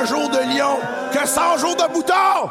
un jour de lion que 100 jours de bouton!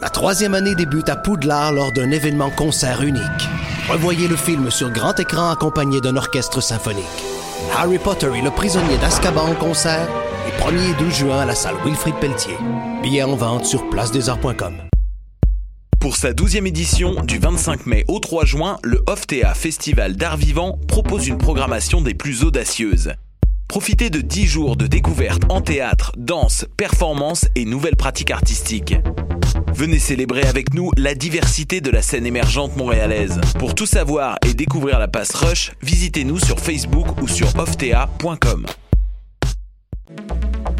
La troisième année débute à Poudlard lors d'un événement concert unique. Revoyez le film sur grand écran accompagné d'un orchestre symphonique. Harry Potter et le prisonnier d'Azkaban en concert, les 1er et 12 juin à la salle Wilfrid Pelletier. Billets en vente sur placedesarts.com. Pour sa 12e édition, du 25 mai au 3 juin, le OFTEA Festival d'art vivant propose une programmation des plus audacieuses. Profitez de 10 jours de découvertes en théâtre, danse, performance et nouvelles pratiques artistiques. Venez célébrer avec nous la diversité de la scène émergente montréalaise. Pour tout savoir et découvrir la passe Rush, visitez-nous sur Facebook ou sur oftea.com.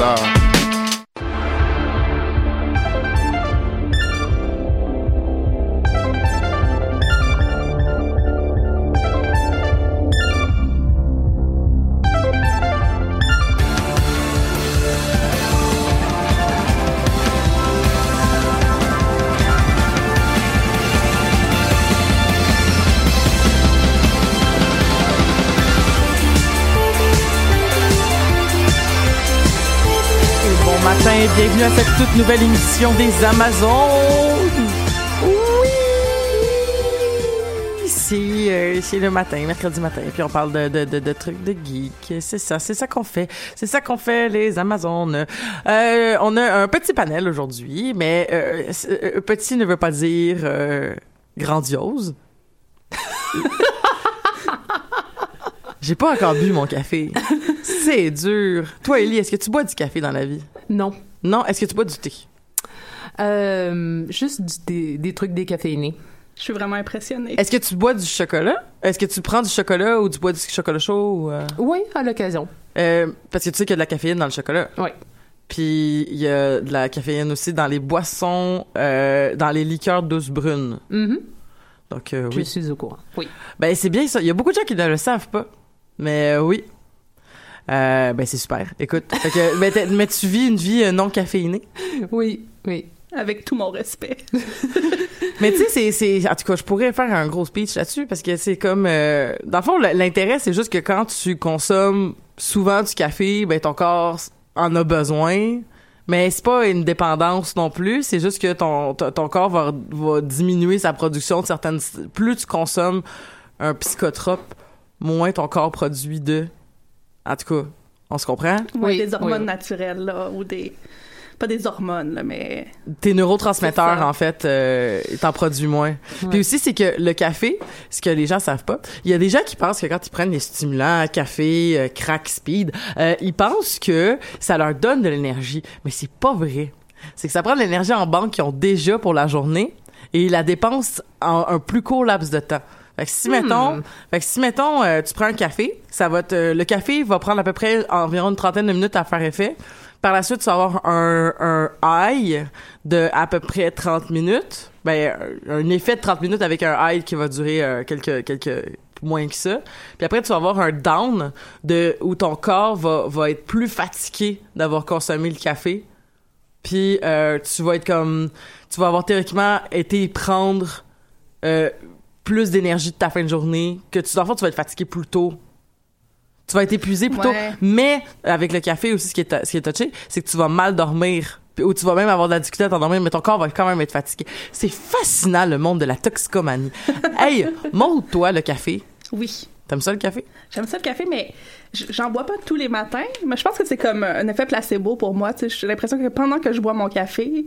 love. Bienvenue à cette toute nouvelle émission des Amazones. Oui! C'est, euh, c'est le matin, mercredi matin, puis on parle de, de, de, trucs de geek. C'est ça, c'est ça qu'on fait. C'est ça qu'on fait, les Amazones. Euh, on a un petit panel aujourd'hui, mais euh, petit ne veut pas dire grandiose. J'ai pas encore bu mon café. C'est dur. Toi, Ellie, est-ce que tu bois du café dans la vie? Non. Non, est-ce que tu bois du thé? Euh, juste du- des, des trucs décaféinés. Je suis vraiment impressionnée. Est-ce que tu bois du chocolat? Est-ce que tu prends du chocolat ou tu bois du chocolat chaud? ou, euh? Oui, à l'occasion. Euh, parce que tu sais qu'il y a de la caféine dans le chocolat. Oui. Puis il y a de la caféine aussi dans les boissons, euh, dans les liqueurs douces brunes. Mhm. Donc euh, Je oui. suis au courant. Oui. Ben c'est bien ça. Il y a beaucoup de gens qui ne le savent pas. Mais euh, oui. Euh, ben c'est super. Écoute, fait que, mais, tu vis une vie euh, non caféinée? Oui, oui. Avec tout mon respect. Mais tu sais, c'est, en tout cas, je pourrais faire un gros speech là-dessus parce que c'est comme, euh, dans le fond, l'intérêt, c'est juste que quand tu consommes souvent du café, ben ton corps en a besoin. Mais c'est pas une dépendance non plus, c'est juste que ton, ton, ton corps va, va diminuer sa production de certaines... Plus tu consommes un psychotrope, moins ton corps produit de... En tout cas, on se comprend? Ouais, Oui, des hormones oui. naturelles, là, ou des... Pas des hormones, là, mais... tes neurotransmetteurs en fait euh, t'en produis moins. Puis aussi c'est que le café, ce que les gens savent pas, il y a des gens qui pensent que quand ils prennent des stimulants, café, euh, crack, speed, euh, ils pensent que ça leur donne de l'énergie, mais c'est pas vrai. C'est que ça prend de l'énergie en banque qu'ils ont déjà pour la journée et ils la dépensent en un plus court laps de temps. Fait que si mettons, fait que si mettons, euh, tu prends un café, ça va te, le café va prendre à peu près environ une trentaine de minutes à faire effet. Par la suite, tu vas avoir un, un high de à peu près 30 minutes. Ben, un un effet de 30 minutes avec un high qui va durer euh, quelques, quelques, moins que ça. Puis après, tu vas avoir un down de, où ton corps va, va être plus fatigué d'avoir consommé le café. Puis euh, tu vas être comme... Tu vas avoir théoriquement été prendre euh, plus d'énergie de ta fin de journée, que tu, dans le fond, tu vas être fatigué plus tôt. Tu vas être épuisé plus tôt. Mais avec le café aussi, ce qui est, ce qui est touché, c'est que tu vas mal dormir. Ou tu vas même avoir de la difficulté à t'endormir, mais ton corps va quand même être fatigué. C'est fascinant, le monde de la toxicomanie. hey, montre toi le café. Oui. T'aimes ça, le café? J'aime ça le café, mais j'en bois pas tous les matins. Mais je pense que c'est comme un effet placebo pour moi. J'ai l'impression que pendant que je bois mon café,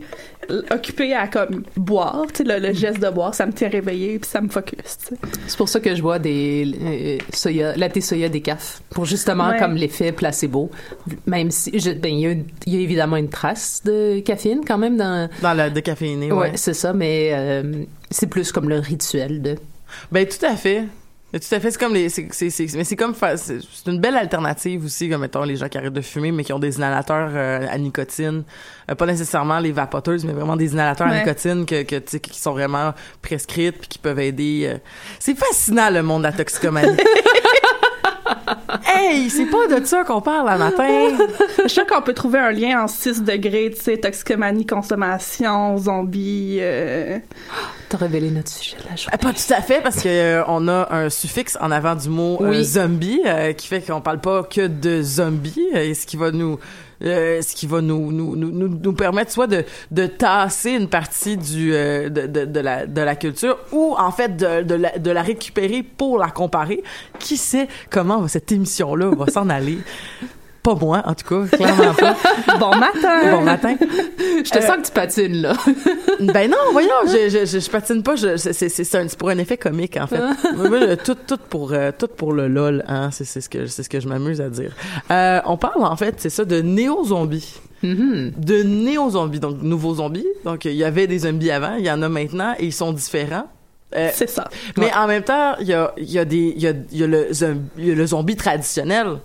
occupé à comme boire, le, le geste de boire, ça me tient réveillé puis ça me focus. C'est pour ça que je bois des euh, soya, latte soya décaf pour justement Ouais. comme l'effet placebo. Même si ben il y, a une- il y a évidemment une trace de caféine quand même dans Dans le décaféiné, ouais. ouais, c'est ça mais euh, c'est plus comme le rituel de Ben tout à fait. Mais tout à fait, c'est comme les, c'est, c'est, c'est- mais c'est comme, c'est, c'est une belle alternative aussi, comme mettons les gens qui arrêtent de fumer, mais qui ont des inhalateurs euh, à nicotine, Euh, pas nécessairement les vapoteuses, mais vraiment des inhalateurs à nicotine que, que tu sais, qui sont vraiment prescrites puis qui peuvent aider. euh. C'est fascinant le monde de la toxicomanie. hey, c'est pas de ça qu'on parle à matin. Je sûre qu'on peut trouver un lien en 6 degrés, tu sais, toxicomanie, consommation, zombie. euh, t'as révélé notre sujet de la journée. Euh, Pas tout à fait, parce que euh, on a un suffixe en avant du mot euh, Oui. zombie, euh, qui fait qu'on parle pas que de zombies, euh, et ce qui va nous, euh, ce qui va nous nous, nous, nous, permettre soit de, de tasser une partie du euh, de, de, de la de la culture, ou en fait de, de, la, de la récupérer pour la comparer. Qui sait comment cette émission là va s'en aller? Pas moi, en tout cas, clairement pas. Bon matin! Bon matin. Je te Euh, sens que tu patines là. Ben non, voyons, je, je, je, je patine pas, c'est, pour un effet comique, en fait. Moi, tout, tout pour, euh, tout pour le lol, hein, c'est, c'est ce que, c'est ce que je m'amuse à dire. Euh, on parle, en fait, c'est ça, de néo-zombies. Mhm. De néo-zombies, donc nouveaux zombies. Donc, il y avait des zombies avant, il y en a maintenant, et ils sont différents. Euh, C'est ça. mais en même temps, il y a, y a des, il y a, le, y a le zombie traditionnel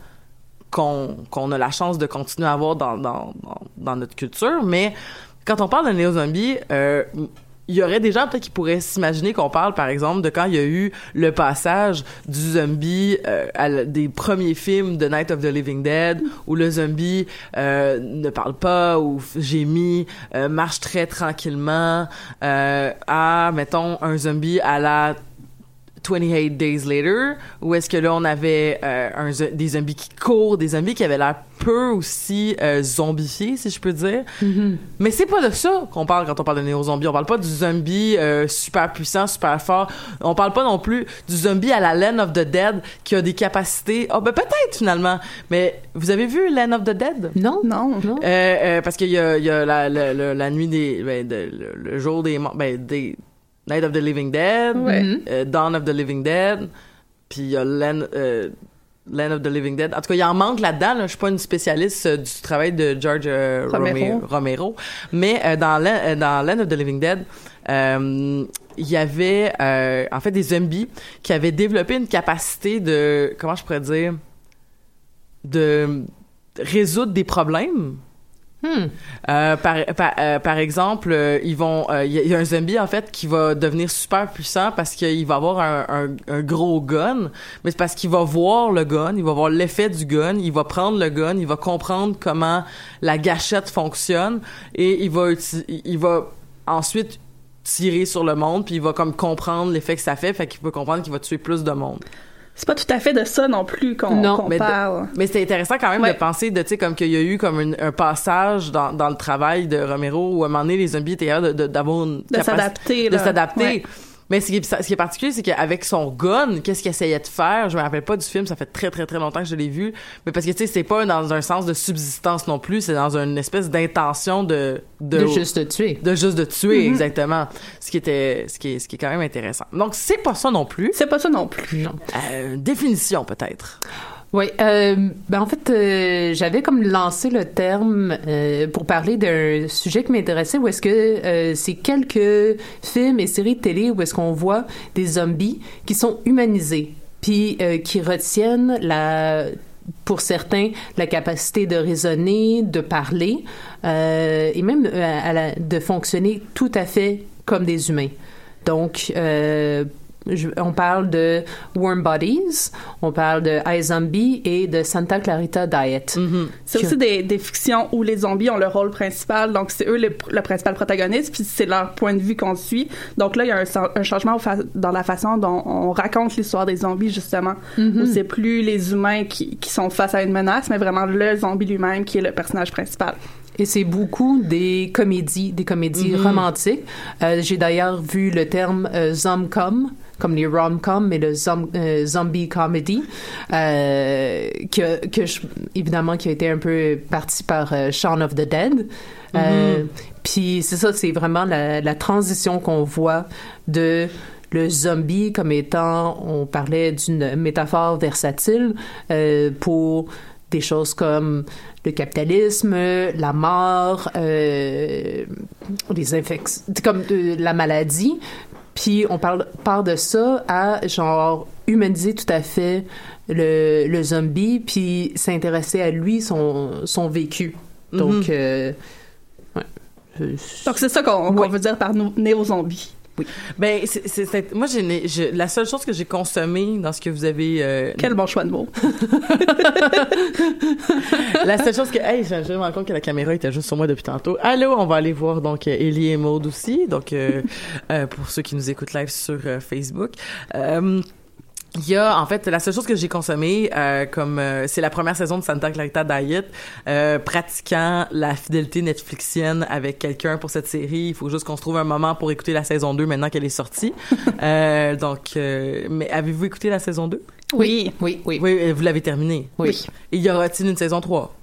qu'on, a la chance de continuer à avoir dans, notre culture. Mais quand on parle de néo-zombie, euh, il y aurait des gens peut-être qui pourraient s'imaginer qu'on parle, par exemple, de quand il y a eu le passage du zombie euh, à des premiers films de Night of the Living Dead, où le zombie euh, ne parle pas, ou gémit, marche très tranquillement, à, mettons, un zombie à la 28 Days Later, où est-ce que là, on avait euh, un, des zombies qui courent, des zombies qui avaient l'air peu aussi euh, zombifiés, si je peux dire. Mais c'est pas de ça qu'on parle quand on parle de néo-zombie. On parle pas du zombie euh, super puissant, super fort. On parle pas non plus du zombie à la Land of the Dead qui a des capacités... Ah, ben peut-être, finalement. Mais vous avez vu Land of the Dead? Non. Non. Non. Euh, euh, parce qu'il y a, il y a la, la, la, la nuit des... Ben, de- le, le jour des... Ben, des... Night of the Living Dead, Ouais. Mhm. euh, Dawn of the Living Dead, puis il y a Land, euh, Land of the Living Dead. En tout cas, il en manque là-dedans. Là. Je suis pas une spécialiste euh, du travail de George euh, Romero. Romero. Mais euh, dans, Land, euh, dans Land of the Living Dead, euh, il y avait euh, en fait des zombies qui avaient développé une capacité de... Comment je pourrais dire? De résoudre des problèmes. Hmm. Euh, euh, par exemple, euh, ils vont, il y, a- un zombie en fait qui va devenir super puissant parce qu'il va avoir un, gros gun, mais c'est parce qu'il va voir le gun, il va voir l'effet du gun, il va prendre le gun, il va comprendre comment la gâchette fonctionne et il va, uti- il va ensuite tirer sur le monde puis il va comme comprendre l'effet que ça fait, fait qu'il peut comprendre qu'il va tuer plus de monde. C'est pas tout à fait de ça non plus qu'on de- parle. Mais c'était intéressant quand même Ouais. de penser de, tu sais, comme qu'il y a eu comme une- un passage dans, dans le travail de Romero où à un moment donné, les zombies étaient capables de- de- d'avoir une De s'adapter. de s'adapter. Mais ce qui, est, ce qui est particulier, c'est qu'avec son gun, qu'est-ce qu'il essayait de faire? Je me rappelle pas du film, ça fait très très très longtemps que je l'ai vu. Mais parce que, tu sais, c'est pas dans un sens de subsistance non plus, c'est dans une espèce d'intention de, de... De juste te tuer. de juste de tuer, Mhm. exactement. Ce qui était, ce qui est, ce qui est quand même intéressant. Donc, c'est pas ça non plus. C'est pas ça non plus. Euh, définition, peut-être. Oui, euh, ben en fait, euh, j'avais comme lancé le terme euh, pour parler d'un sujet qui m'intéressait, où est-ce que c'est quelques films et séries de télé où est-ce qu'on voit des zombies qui sont humanisés, puis qui retiennent la pour certains, la capacité de raisonner, de parler, et même de fonctionner tout à fait comme des humains. Donc, euh, je- on parle de Warm Bodies, on parle de iZombie et de Santa Clarita Diet. C'est Que- aussi des, des fictions où les zombies ont le rôle principal, donc c'est eux le, le principal protagoniste, puis c'est leur point de vue qu'on suit. Donc là, il y a un, changement dans la façon dont on raconte l'histoire des zombies, justement, où c'est plus les humains qui, qui sont face à une menace, mais vraiment le zombie lui-même qui est le personnage principal. Et c'est beaucoup des comédies, des comédies Mhm. romantiques. Euh, J'ai d'ailleurs vu le terme euh, zomcom, comme les rom-com, mais le zom- euh, zombie comedy, euh, que, que je- évidemment qui a été un peu parti par euh, Shaun of the Dead. Euh, Puis c'est ça, c'est vraiment la, la transition qu'on voit de le zombie comme étant, on parlait d'une métaphore versatile euh, pour des choses comme le capitalisme, la mort, euh, les infections, comme euh, la maladie. Puis on parle part de ça à genre humaniser tout à fait le, le zombie, puis s'intéresser à lui, son, son vécu. Donc, Mhm. euh, ouais. Euh, Donc c'est ça qu'on veut dire par néo-zombie. Oui. Ben, c'est, moi, j'ai, je- la seule chose que j'ai consommée dans ce que vous avez. euh, Quel bon choix de mots. la seule chose que. Hey, je, je me rends compte que la caméra était juste sur moi depuis tantôt. Allô, on va aller voir donc euh, Ellie et Maud aussi. Donc, euh, euh, pour ceux qui nous écoutent live sur Facebook. Il y a, en fait, la seule chose que j'ai consommée, euh, comme euh, c'est la première saison de Santa Clarita Diet, euh, pratiquant la fidélité Netflixienne avec quelqu'un pour cette série. Il faut juste qu'on se trouve un moment pour écouter la saison 2 maintenant qu'elle est sortie. euh, donc, euh, mais avez-vous écouté la saison 2? Oui. Oui, oui. Oui, vous l'avez terminée? Oui. Et y aura-t-il une saison 3?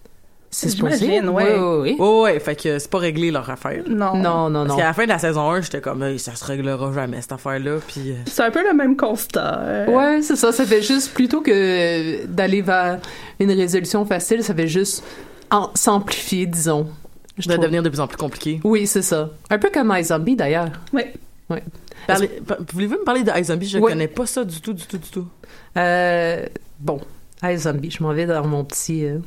C'est ouais. Oui, oui, oui. Oh, ouais, fait que c'est pas réglé leur affaire. Non. Non, non, Parce non. qu'à la fin de la saison 1, j'étais comme, Hey, ça se réglera jamais cette affaire-là. Puis, euh, C'est un peu le même constat. euh, Ouais, c'est ça. Ça fait juste, plutôt que d'aller vers une résolution facile, ça fait juste en- s'amplifier, disons. Je ça va trouve. devenir de plus en plus compliqué. Oui, c'est ça. Un peu comme iZombie, d'ailleurs. Oui. Pa- Voulez-vous me parler de iZombie? Je Oui. connais pas ça du tout, du tout, du tout. Euh, bon, iZombie, je m'en vais dans mon petit... euh,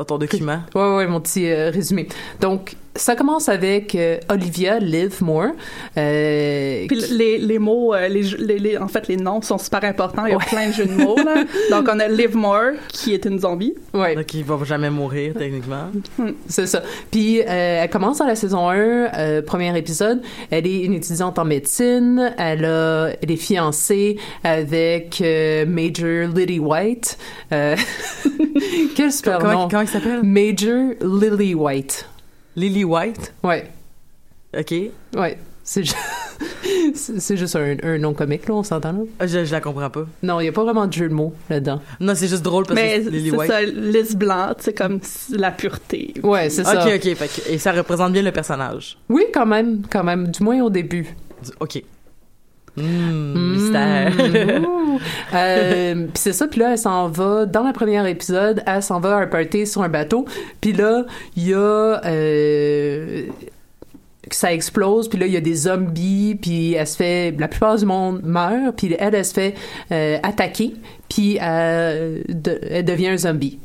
Dans ton document. Ouais, ouais, mon petit euh, résumé. Donc, ça commence avec euh, Olivia Livermore. Euh, Puis qui- les, les mots, euh, les, les, les- en fait, les noms sont super importants. Il y a Ouais. plein de jeux de mots. Là. Donc, on a Livemore, qui est une zombie. ouais. Donc, il va jamais mourir, techniquement. C'est ça. Puis euh, elle commence dans la saison 1, euh, premier épisode. Elle est une étudiante en médecine. Elle, a, elle est fiancée avec euh, Major Lily White. Euh, quel super Comment, nom. comment il s'appelle? Major Lily White. Lily White? Ouais, OK. ouais. C'est ju- c'est c'est juste un, un nom comique, là, on s'entend là? Ah, Je, je la comprends pas. Non, il n'y a pas vraiment de jeu de mots là-dedans. Non, c'est juste drôle parce Mais que c'est Lily c'est White. ça, lys blanc, c'est comme la pureté. Ouais, c'est Ok, ça. ok. Fait que- et ça représente bien le personnage. Oui, quand même, quand même. Du moins au début. Ok. Mmh, mystère. Ouh. Euh, puis c'est ça, puis là, elle s'en va, dans le premier épisode, elle s'en va à un party sur un bateau, puis là, il y a... euh, ça explose, puis là, il y a des zombies, puis elle se fait... La plupart du monde meurt, puis elle, elle se fait euh, attaquer, puis elle, de- elle devient un zombie.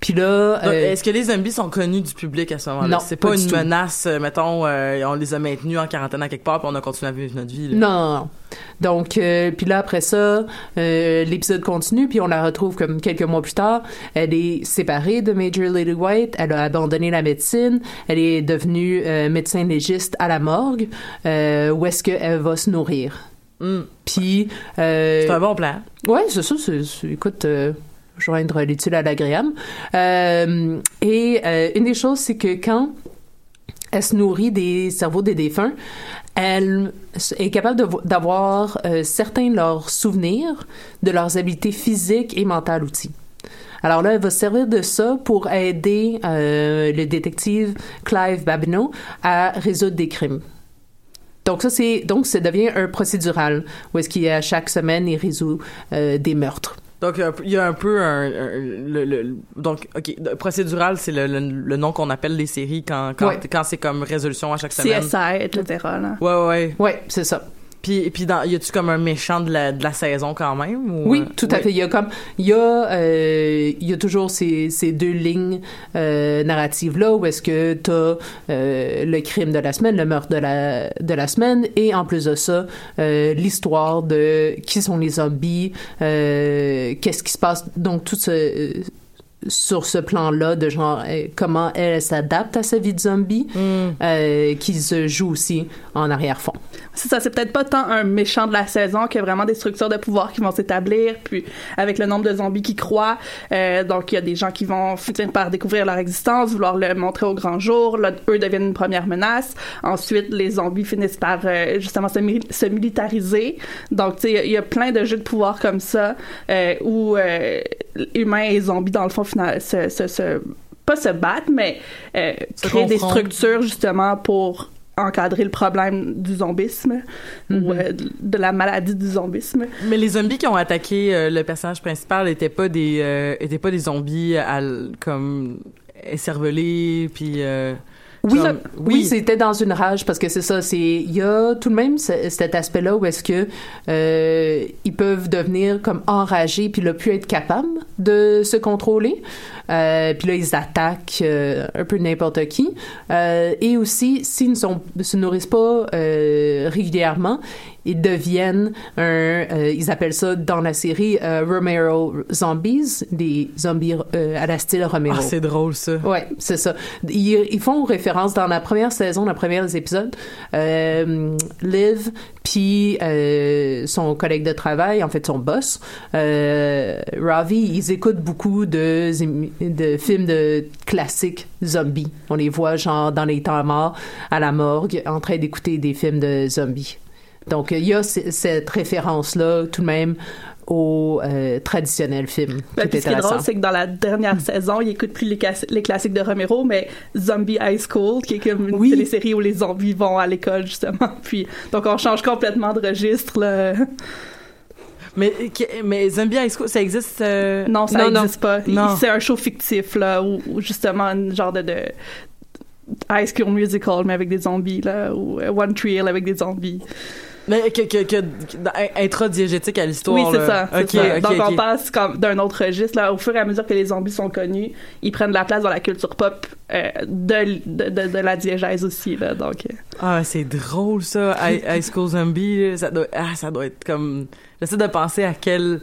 Puis là... Euh, Est-ce que les zombies sont connus du public à ce moment-là? Non, c'est pas pas, une tout. menace, euh, mettons, euh, on les a maintenus en quarantaine à quelque part, puis on a continué à vivre notre vie. là. Non. Donc, euh, puis là, après ça, l'épisode continue, puis on la retrouve comme quelques mois plus tard. Elle est séparée de Major Lily White, elle a abandonné la médecine, elle est devenue médecin légiste à la morgue, où est-ce qu'elle va se nourrir? Hmm. Puis... C'est un bon plan. Ouais, c'est ça. écoute, joindre l'utile à l'agréable. Euh, et euh, une des choses, c'est que quand elle se nourrit des cerveaux des défunts, elle est capable d'avoir euh, certains de leurs souvenirs de leurs habiletés physiques et mentales outils. Alors là, elle va se servir de ça pour aider euh, le détective Clive Babineau à résoudre des crimes. Donc ça, c'est donc ça devient un procédural où est-ce qu'à chaque semaine il résout euh, des meurtres. Donc, euh, il y a un peu un, un- le, le- donc, ok, procédural, c'est le, le, le nom qu'on appelle les séries quand quand, Ouais. quand c'est comme résolution à chaque semaine. CSI, etc. Là. Ouais, ouais. Ouais, c'est ça. Puis, puis dans, y a-tu comme un méchant de la, de la saison quand même? Ou, Oui, euh, tout à oui? fait. Il y a comme, il y a, euh, il y a toujours ces, ces deux lignes euh, narratives là où est-ce que t'as euh, le crime de la semaine, le meurtre de la de la semaine, et en plus de ça, euh, l'histoire de qui sont les zombies, euh, qu'est-ce qui se passe. Donc tout ce sur ce plan-là de genre euh, comment elle s'adapte à sa vie de zombie, euh, qui se joue aussi en arrière-fond. C'est ça, c'est peut-être pas tant un méchant de la saison que vraiment des structures de pouvoir qui vont s'établir, puis avec le nombre de zombies qui croient, euh, donc il y a des gens qui vont finir par découvrir leur existence, vouloir le montrer au grand jour, là, eux deviennent une première menace, ensuite les zombies finissent par euh, justement se, mi- se militariser, donc tu sais, il y a plein de jeux de pouvoir comme ça, où humains et zombies dans le fond final, se, se, se- pas se battent, mais euh, créer des structures justement pour encadrer le problème du zombisme ou euh, de- la maladie du zombisme. Mais les zombies qui ont attaqué euh, le personnage principal étaient pas des étaient pas des zombies à comme écervelés puis Oui, comme- oui, c'était dans une rage parce que c'est ça, c'est il y a tout de même ce- cet aspect-là où est-ce que euh, ils peuvent devenir comme enragés puis là plus être capables de se contrôler. Euh, puis là ils attaquent euh, un peu n'importe qui Euh, et aussi s'ils ne sont se nourrissent pas euh, régulièrement, ils deviennent un euh, ils appellent ça dans la série euh, Romero zombies, des zombies euh, à la style Romero. Ah, c'est drôle ça. Ouais, c'est ça. Ils, ils font référence dans la première saison, dans les premiers épisodes, Liv puis son collègue de travail, en fait son boss, Ravi, ils écoutent beaucoup de, de films de classiques zombies. On les voit genre dans les temps morts à la morgue en train d'écouter des films de zombies. Donc il y a cette référence là tout de même au euh, traditionnel film. Ben, ce qui est drôle, c'est que dans la dernière saison, ils écoutent plus les, classi- les classiques de Romero, mais Zombie High School, qui est comme une Oui. télésérie où les zombies vont à l'école, justement. Puis, donc, on change complètement de registre, là. Mais mais Zombie High School ça existe euh, Non, ça n'existe pas. Il- Non. C'est un show fictif, là, où, où justement, un genre de, de High School Musical, mais avec des zombies, là, ou euh, One Tree Hill avec des zombies. Mais que, que, que, que- intradiégétique à l'histoire. Oui, c'est ça. c'est Ok, ça. ok, Donc, on passe comme d'un autre registre. Là, au fur et à mesure que les zombies sont connus, ils prennent de la place dans la culture pop euh, de, de, de, de la diégèse aussi. Là, donc, euh, Ah, c'est drôle ça, High, High School Zombie. Ça doit, ah, ça doit être comme. J'essaie de penser à quel.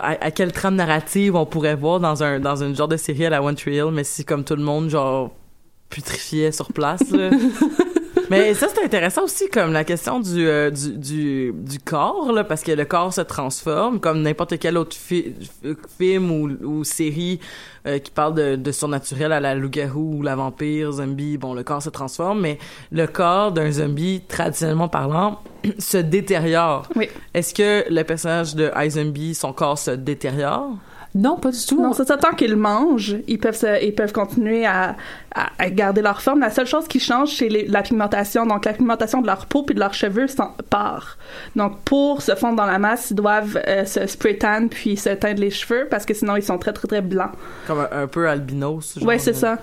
À, à quelle trame narrative on pourrait voir dans un dans une genre de série à la One Tree Hill, mais si comme tout le monde genre putrifiait sur place. là. mais ça c'est intéressant aussi comme la question du euh, du, du du corps là, parce que le corps se transforme comme n'importe quel autre fi- f- film ou, ou série euh, qui parle de, de surnaturel à la loup-garou ou la vampire, zombie, bon, le corps se transforme, mais le corps d'un zombie, traditionnellement parlant, se détériore. Oui. Est-ce que le personnage de iZombie, son corps se détériore? Non, pas du tout. Non, c'est ça. Tant qu'ils mangent, ils peuvent, se- ils peuvent continuer à, à, à garder leur forme. La seule chose qui change, c'est les- la pigmentation. Donc, la pigmentation de leur peau puis de leurs cheveux s'en part. Donc, pour se fondre dans la masse, ils doivent euh, se spray tan puis se teindre les cheveux parce que sinon, ils sont très, très, très blancs. Comme un, un peu albinos? genre Ouais, c'est de- ça.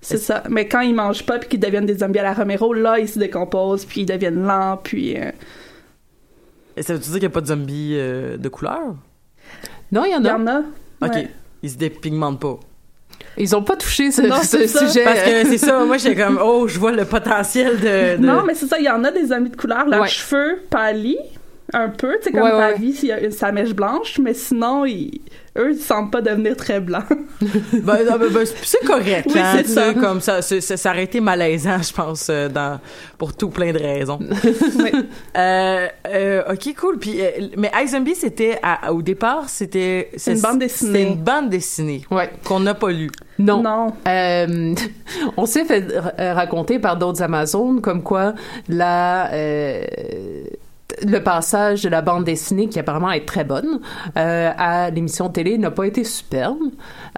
C'est ça. Mais quand ils mangent pas puis qu'ils deviennent des zombies à la Romero, là, ils se décomposent puis ils deviennent lents puis... euh, Et ça veut dire qu'il n'y a pas de zombies euh, de couleur? Non, il y en Il y a. en a. OK. Ouais. Ils se dépigmentent pas. Ils ont pas touché ce, Non, ce sujet. Parce que c'est ça, moi j'étais comme, oh, je vois le potentiel de... de- Non, mais c'est ça, il y en a des zombies de couleur. Leurs Ouais. cheveux pâlis un peu, tu sais, comme Ouais, ta ouais. vie s'il y a une, sa mèche blanche, mais sinon, ils, eux, ils semblent pas devenir très blancs. Ben, non, ben, ben, c'est correct, Oui, hein, c'est ça. comme ça, c'est- ça, ça aurait été malaisant, je pense, euh, dans, pour tout plein de raisons. Euh, euh, ok, cool. Puis, euh, mais iZombie, c'était à- au départ, c'était c'est- une bande dessinée. C'était une bande dessinée Ouais. qu'on n'a pas lue. Non. Non. Euh, on s'est fait ra- raconter par d'autres Amazones comme quoi la euh, le passage de la bande dessinée, qui apparemment est très bonne, euh, à l'émission télé n'a pas été superbe.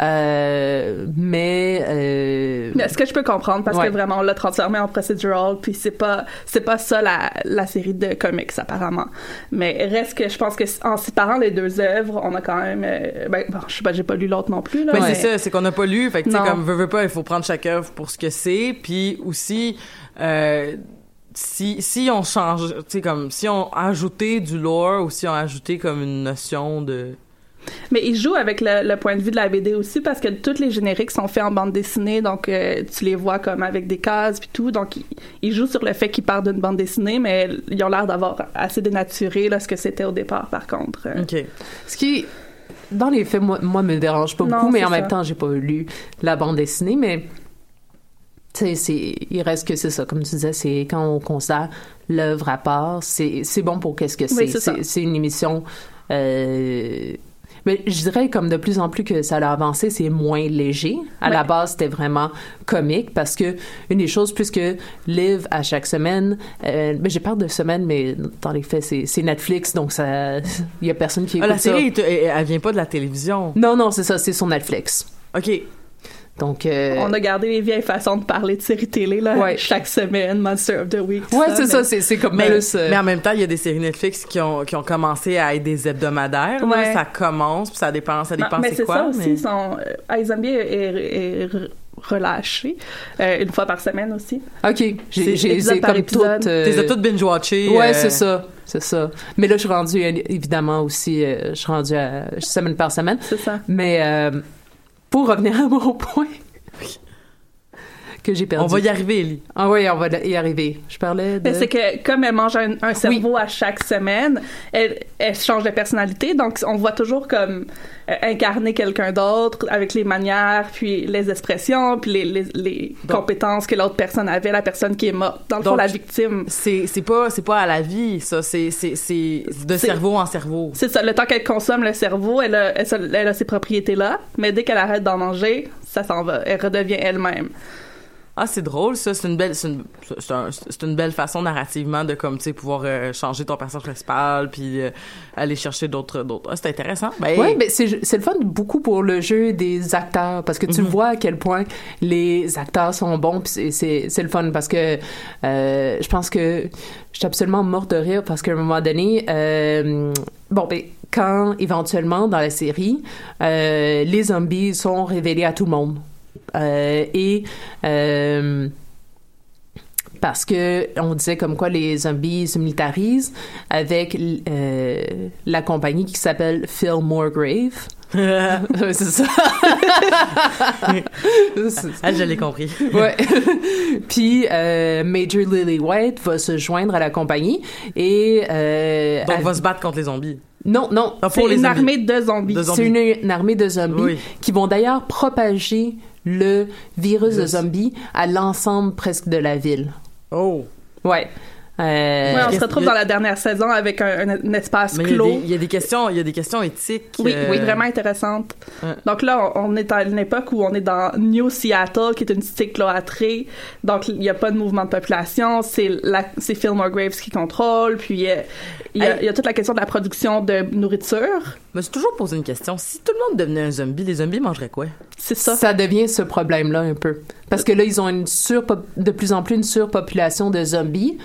Euh, mais, euh, Mais ce que je peux comprendre, parce Ouais. que vraiment, on l'a transformé en procedural, puis c'est pas, c'est pas ça la, la série de comics, apparemment. Mais reste que je pense que en séparant les deux œuvres, on a quand même, euh, ben, bon, je sais pas, j'ai pas lu l'autre non plus, là. Ben, mais- c'est ça, c'est qu'on n'a pas lu. Fait que, tu sais, comme veut, veut pas, il faut prendre chaque œuvre pour ce que c'est. Puis aussi, euh, si, si on change, tu sais, comme, si on ajoutait du lore ou si on ajoutait comme une notion de. Mais il joue avec le, le point de vue de la BD aussi parce que tous les génériques sont faits en bande dessinée, donc euh, tu les vois comme avec des cases puis tout. Donc il, il joue sur le fait qu'il part d'une bande dessinée, mais ils ont l'air d'avoir assez dénaturé là, ce que c'était au départ. Par contre, Euh, OK. ce qui, dans les faits, moi, moi me dérange pas Non, beaucoup, mais en même temps, j'ai pas lu la bande dessinée, mais c'est, il reste que c'est ça, comme tu disais, c'est quand on considère l'œuvre à part, c'est, c'est bon pour qu'est-ce que c'est. Oui, c'est une émission. Euh, mais je dirais comme de plus en plus que ça a avancé, c'est moins léger. À Ouais. la base, c'était vraiment comique parce que une des choses, puisque Live à chaque semaine, euh, ben, j'ai peur de semaine, mais dans les faits, c'est, c'est Netflix, donc ça, il y a personne qui Ah, écoute la ça. série, elle, elle- elle vient pas de la télévision. Non, non, c'est ça, c'est sur Netflix. OK. Donc, euh, on a gardé les vieilles façons de parler de séries télé là, Ouais. chaque semaine, Monster of the Week. ouais, c'est mais- ça, c'est, c'est comme Mais, plus. euh, mais en même temps, il y a des séries Netflix qui ont, qui ont commencé à être des hebdomadaires. là. Ouais. Ça commence, puis ça dépend, ça dépend mais c'est c'est quoi. ça aussi. mais- Son, euh, est, est- est re- relâché euh, une fois par semaine aussi. ok, j'ai, c'est c'est comme épisode. tout. euh, T'es toutes binge-watchées. Ouais, euh, c'est ça, c'est ça. Mais là, je suis rendue évidemment aussi, je suis rendue à semaine par semaine. C'est ça. Mais euh, pour revenir à mon point que j'ai perdu. On va y arriver, Ellie. Ah oui, on va y arriver. Je parlais de. Mais c'est que comme elle mange un, un cerveau à chaque semaine, elle, elle change de personnalité, donc on voit toujours comme euh, incarner quelqu'un d'autre avec les manières, puis les expressions, puis les, les, les Donc- compétences que l'autre personne avait, la personne qui est morte. Dans le fond, Donc- la victime. C'est c'est pas, c'est pas à la vie, ça. C'est c'est- c'est de cerveau en cerveau. C'est ça, le temps qu'elle consomme le cerveau, elle a, elle, elle a ces propriétés-là, mais dès qu'elle arrête d'en manger, ça s'en va. Elle redevient elle-même. Ah, c'est drôle, ça. C'est une belle, c'est une, un- une belle façon narrativement de comme tu sais pouvoir euh, changer ton personnage principal puis euh, aller chercher d'autres, d'autres. Ah, c'est intéressant. Ben, Oui, mais c'est c'est le fun beaucoup pour le jeu des acteurs parce que tu Mhm. vois à quel point les acteurs sont bons puis c'est- c'est c'est le fun parce que euh, je pense que je suis absolument morte de rire parce qu'à un moment donné bon ben quand éventuellement dans la série les zombies sont révélés à tout le monde Euh, et euh, parce que on disait comme quoi les zombies se militarisent avec euh, la compagnie qui s'appelle Phil Moregrave. Ouais, c'est ça. Ah, je l'ai compris. ouais. Puis euh, Major Lily White va se joindre à la compagnie et euh, Donc, elle- va se battre contre les zombies. non non Ah, C'est une zombies. armée de zombies. C'est une, une armée de zombies qui vont d'ailleurs propager le virus de Yes. zombies à l'ensemble presque de la ville. Oh. Ouais. Euh, Ouais, on se retrouve dans la dernière saison avec un, un- un espace Mais clos. il y a des questions, il y a des questions éthiques. Oui, euh, oui, vraiment intéressante. Ouais. Donc là, on on est à une époque où on est dans New Seattle, qui est une cité cloîtrée. Donc, il n'y a pas de mouvement de population. C'est la- c'est Phil Graves qui contrôle. Puis, euh, il y, a, Hey. il y a toute la question de la production de nourriture. Je me suis toujours posé une question. Si tout le monde devenait un zombie, les zombies mangeraient quoi? C'est ça. ça devient ce problème-là un peu. Parce que là, ils ont une de plus en plus une surpopulation de zombies.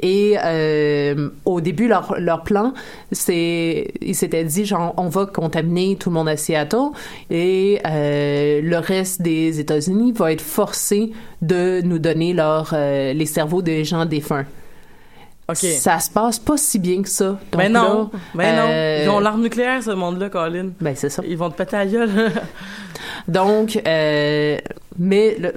Et euh, au début, leur, leur plan, c'est, ils s'étaient dit, genre, on va contaminer tout le monde à Seattle et euh, le reste des États-Unis va être forcé de nous donner leur, euh, les cerveaux des gens défunts. OK. Ça se passe pas si bien que ça. Donc ben non. là, ben non. Ils ont l'arme nucléaire, ce monde-là, Colin. Ben, c'est ça. Ils vont te péter la gueule. Donc, euh, mais le-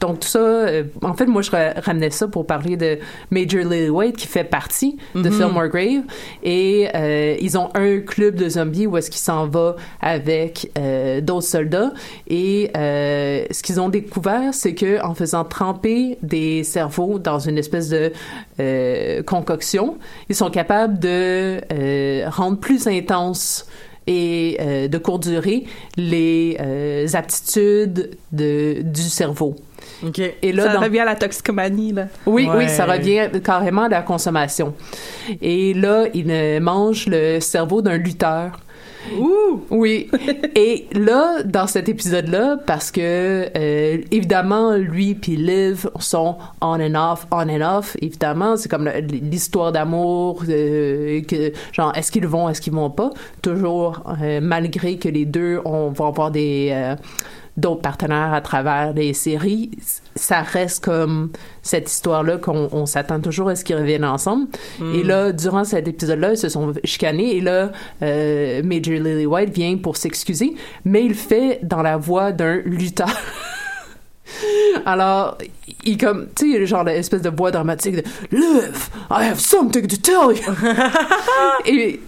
donc tout ça, euh, en fait, moi je ra- ramenais ça pour parler de Major Lily White qui fait partie de. Phil Grave et euh, ils ont un club de zombies où est-ce qu'il s'en va avec euh, d'autres soldats et ce qu'ils ont découvert, c'est que en faisant tremper des cerveaux dans une espèce de concoction, ils sont capables de rendre plus intense et euh, de courte durée les euh, aptitudes de, du cerveau. Et là, ça dans- revient à la toxicomanie, là. Oui, Ouais. oui, ça revient carrément à la consommation. Et là, il mange le cerveau d'un lutteur. Ouh! Oui. Et là, dans cet épisode-là, parce que euh, évidemment, lui puis Liv sont on and off, on and off. Évidemment, c'est comme l'histoire d'amour, euh, que genre est-ce qu'ils vont, est-ce qu'ils vont pas? Toujours, euh, malgré que les deux on va avoir des euh, d'autres partenaires à travers les séries, ça reste comme cette histoire-là qu'on on s'attend toujours à ce qu'ils reviennent ensemble. Et là, durant cet épisode-là, ils se sont chicanés et là, euh, Major Lily White vient pour s'excuser, mais il le fait dans la voix d'un lutteur. Alors, il comme, tu sais, genre l'espèce de voix dramatique de Liv, I have something to tell you. et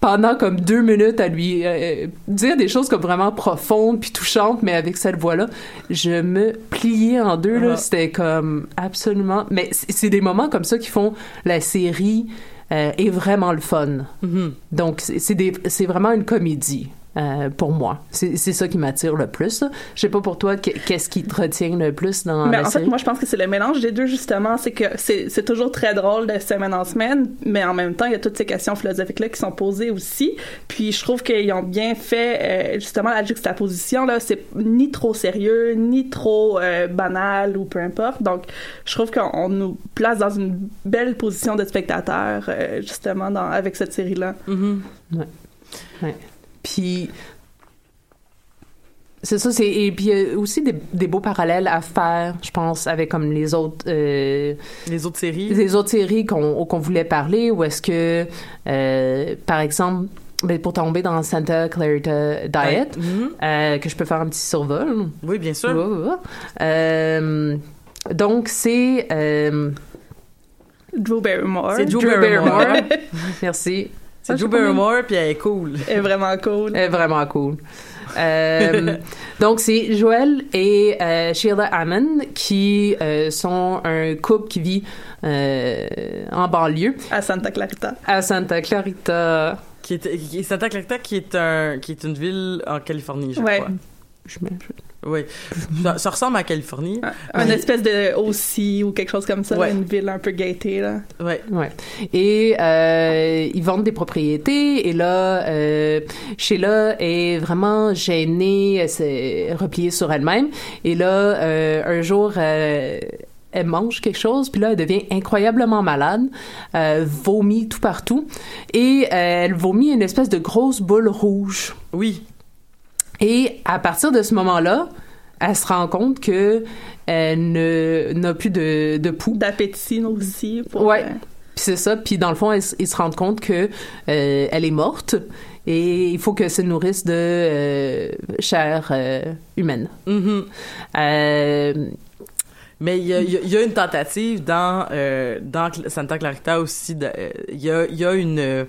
pendant comme deux minutes à lui euh, dire des choses comme vraiment profondes puis touchantes, mais avec cette voix-là, je me pliais en deux. Là, Ah. c'était comme absolument. Mais c'est des moments comme ça qui font la série euh, est vraiment le fun. Donc c'est c'est des- c'est vraiment une comédie. Euh, pour moi, c'est ça qui m'attire le plus. Je sais pas pour toi, que- qu'est-ce qui te retient le plus dans Mais la en fait, série? moi, je pense que c'est le mélange des deux, justement. C'est que c'est toujours très drôle de semaine en semaine, mais en même temps, il y a toutes ces questions philosophiques-là qui sont posées aussi. Puis je trouve qu'ils ont bien fait, euh, justement, la juxtaposition, là. C'est ni trop sérieux, ni trop euh, banal ou peu importe. Donc, je trouve qu'on on nous place dans une belle position de spectateur, euh, justement, dans, avec cette série-là. Mhm. Ouais. Puis c'est ça, c'est et puis il y a aussi des, des beaux parallèles à faire, je pense, avec comme les autres euh, Les autres séries. les autres séries qu'on qu'on voulait parler, ou est-ce que euh, par exemple ben, pour tomber dans Santa Clarita Diet, Mhm. euh, que je peux faire un petit survol. Oui, bien sûr. Euh, donc c'est euh, Drew Barrymore. C'est Drew Barrymore. Merci. C'est Drew Barrymore, puis elle est cool. Elle est vraiment cool. Elle est vraiment cool. Euh, donc, c'est Joël et euh, Sheila Hammond qui euh, sont un couple qui vit euh, en banlieue À Santa Clarita. à Santa Clarita. Qui est, qui Santa Clarita, qui est, un, qui est une ville en Californie, je Ouais. crois. Je Oui. Ça, ça ressemble à Californie. Un espèce de aussi ou quelque chose comme ça, Ouais. une ville un peu gâtée, là. Ouais. Ouais. Et euh, ils vendent des propriétés et là, euh, Sheila est vraiment gênée, elle s'est repliée sur elle-même. Et là, euh, un jour, euh, elle mange quelque chose, puis là, elle devient incroyablement malade, euh, vomit tout partout, et euh, elle vomit une espèce de grosse boule rouge. Oui. Et à partir de ce moment-là, elle se rend compte que elle n'a plus de, de pouls. D'appétit aussi. Pour, Ouais. euh, Puis c'est ça. Puis dans le fond, ils, se- rendent compte que euh, elle est morte et il faut qu'elle se nourrisse de euh, chair humaine. Mais il y a, y y une tentative dans, euh, dans Santa Clarita aussi. de- Il y, a, il y a une.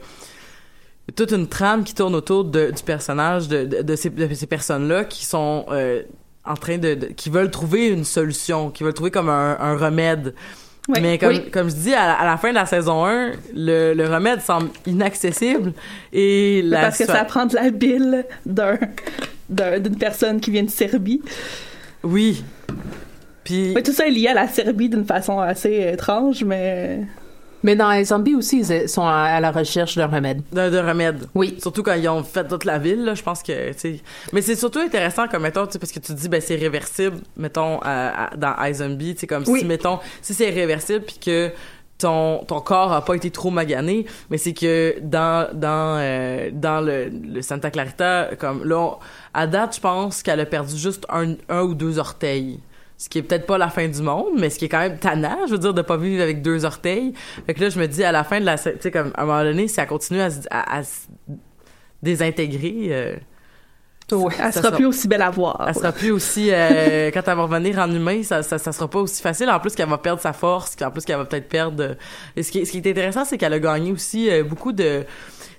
Toute une trame qui tourne autour de- du personnage de, de, de ces, personnes-là qui sont euh, en train de, qui veulent trouver une solution, qui veulent trouver comme un, un remède. Mais comme, Oui. comme je dis, à la, à la fin de la saison 1, le, le remède semble inaccessible et la parce que ça prend de la bile d'un d'un- d'une personne qui vient de Serbie. Oui. Puis Ouais, tout ça est lié à la Serbie d'une façon assez étrange, mais mais dans les zombies aussi, ils sont à, à la recherche d'un remède. de, de remède. Oui. Surtout quand ils ont fait toute la ville, là, je pense que, tu. Mais c'est surtout intéressant, comme, mettons, parce que tu dis, ben, c'est réversible, mettons, à- dans iZombie, tu comme Oui. si, mettons, si c'est réversible puis que ton, ton corps a pas été trop magané, mais c'est que dans, dans, euh, dans le, le Santa Clarita, comme, là, on- à date, je pense qu'elle a perdu juste un, un ou deux orteils. Ce qui est peut-être pas la fin du monde, mais ce qui est quand même tannant, je veux dire, de pas vivre avec deux orteils. Fait que là, je me dis, à la fin de la... Tu sais, comme, à un moment donné, si elle continue à, se- à, à se désintégrer... euh, Ouais. elle sera sera- plus aussi belle à voir. elle sera plus aussi euh, quand elle va revenir en humain ça, ça ça sera pas aussi facile en plus qu'elle va perdre sa force en plus qu'elle va peut-être perdre euh, et ce qui est, ce qui est intéressant c'est qu'elle a gagné aussi euh, beaucoup de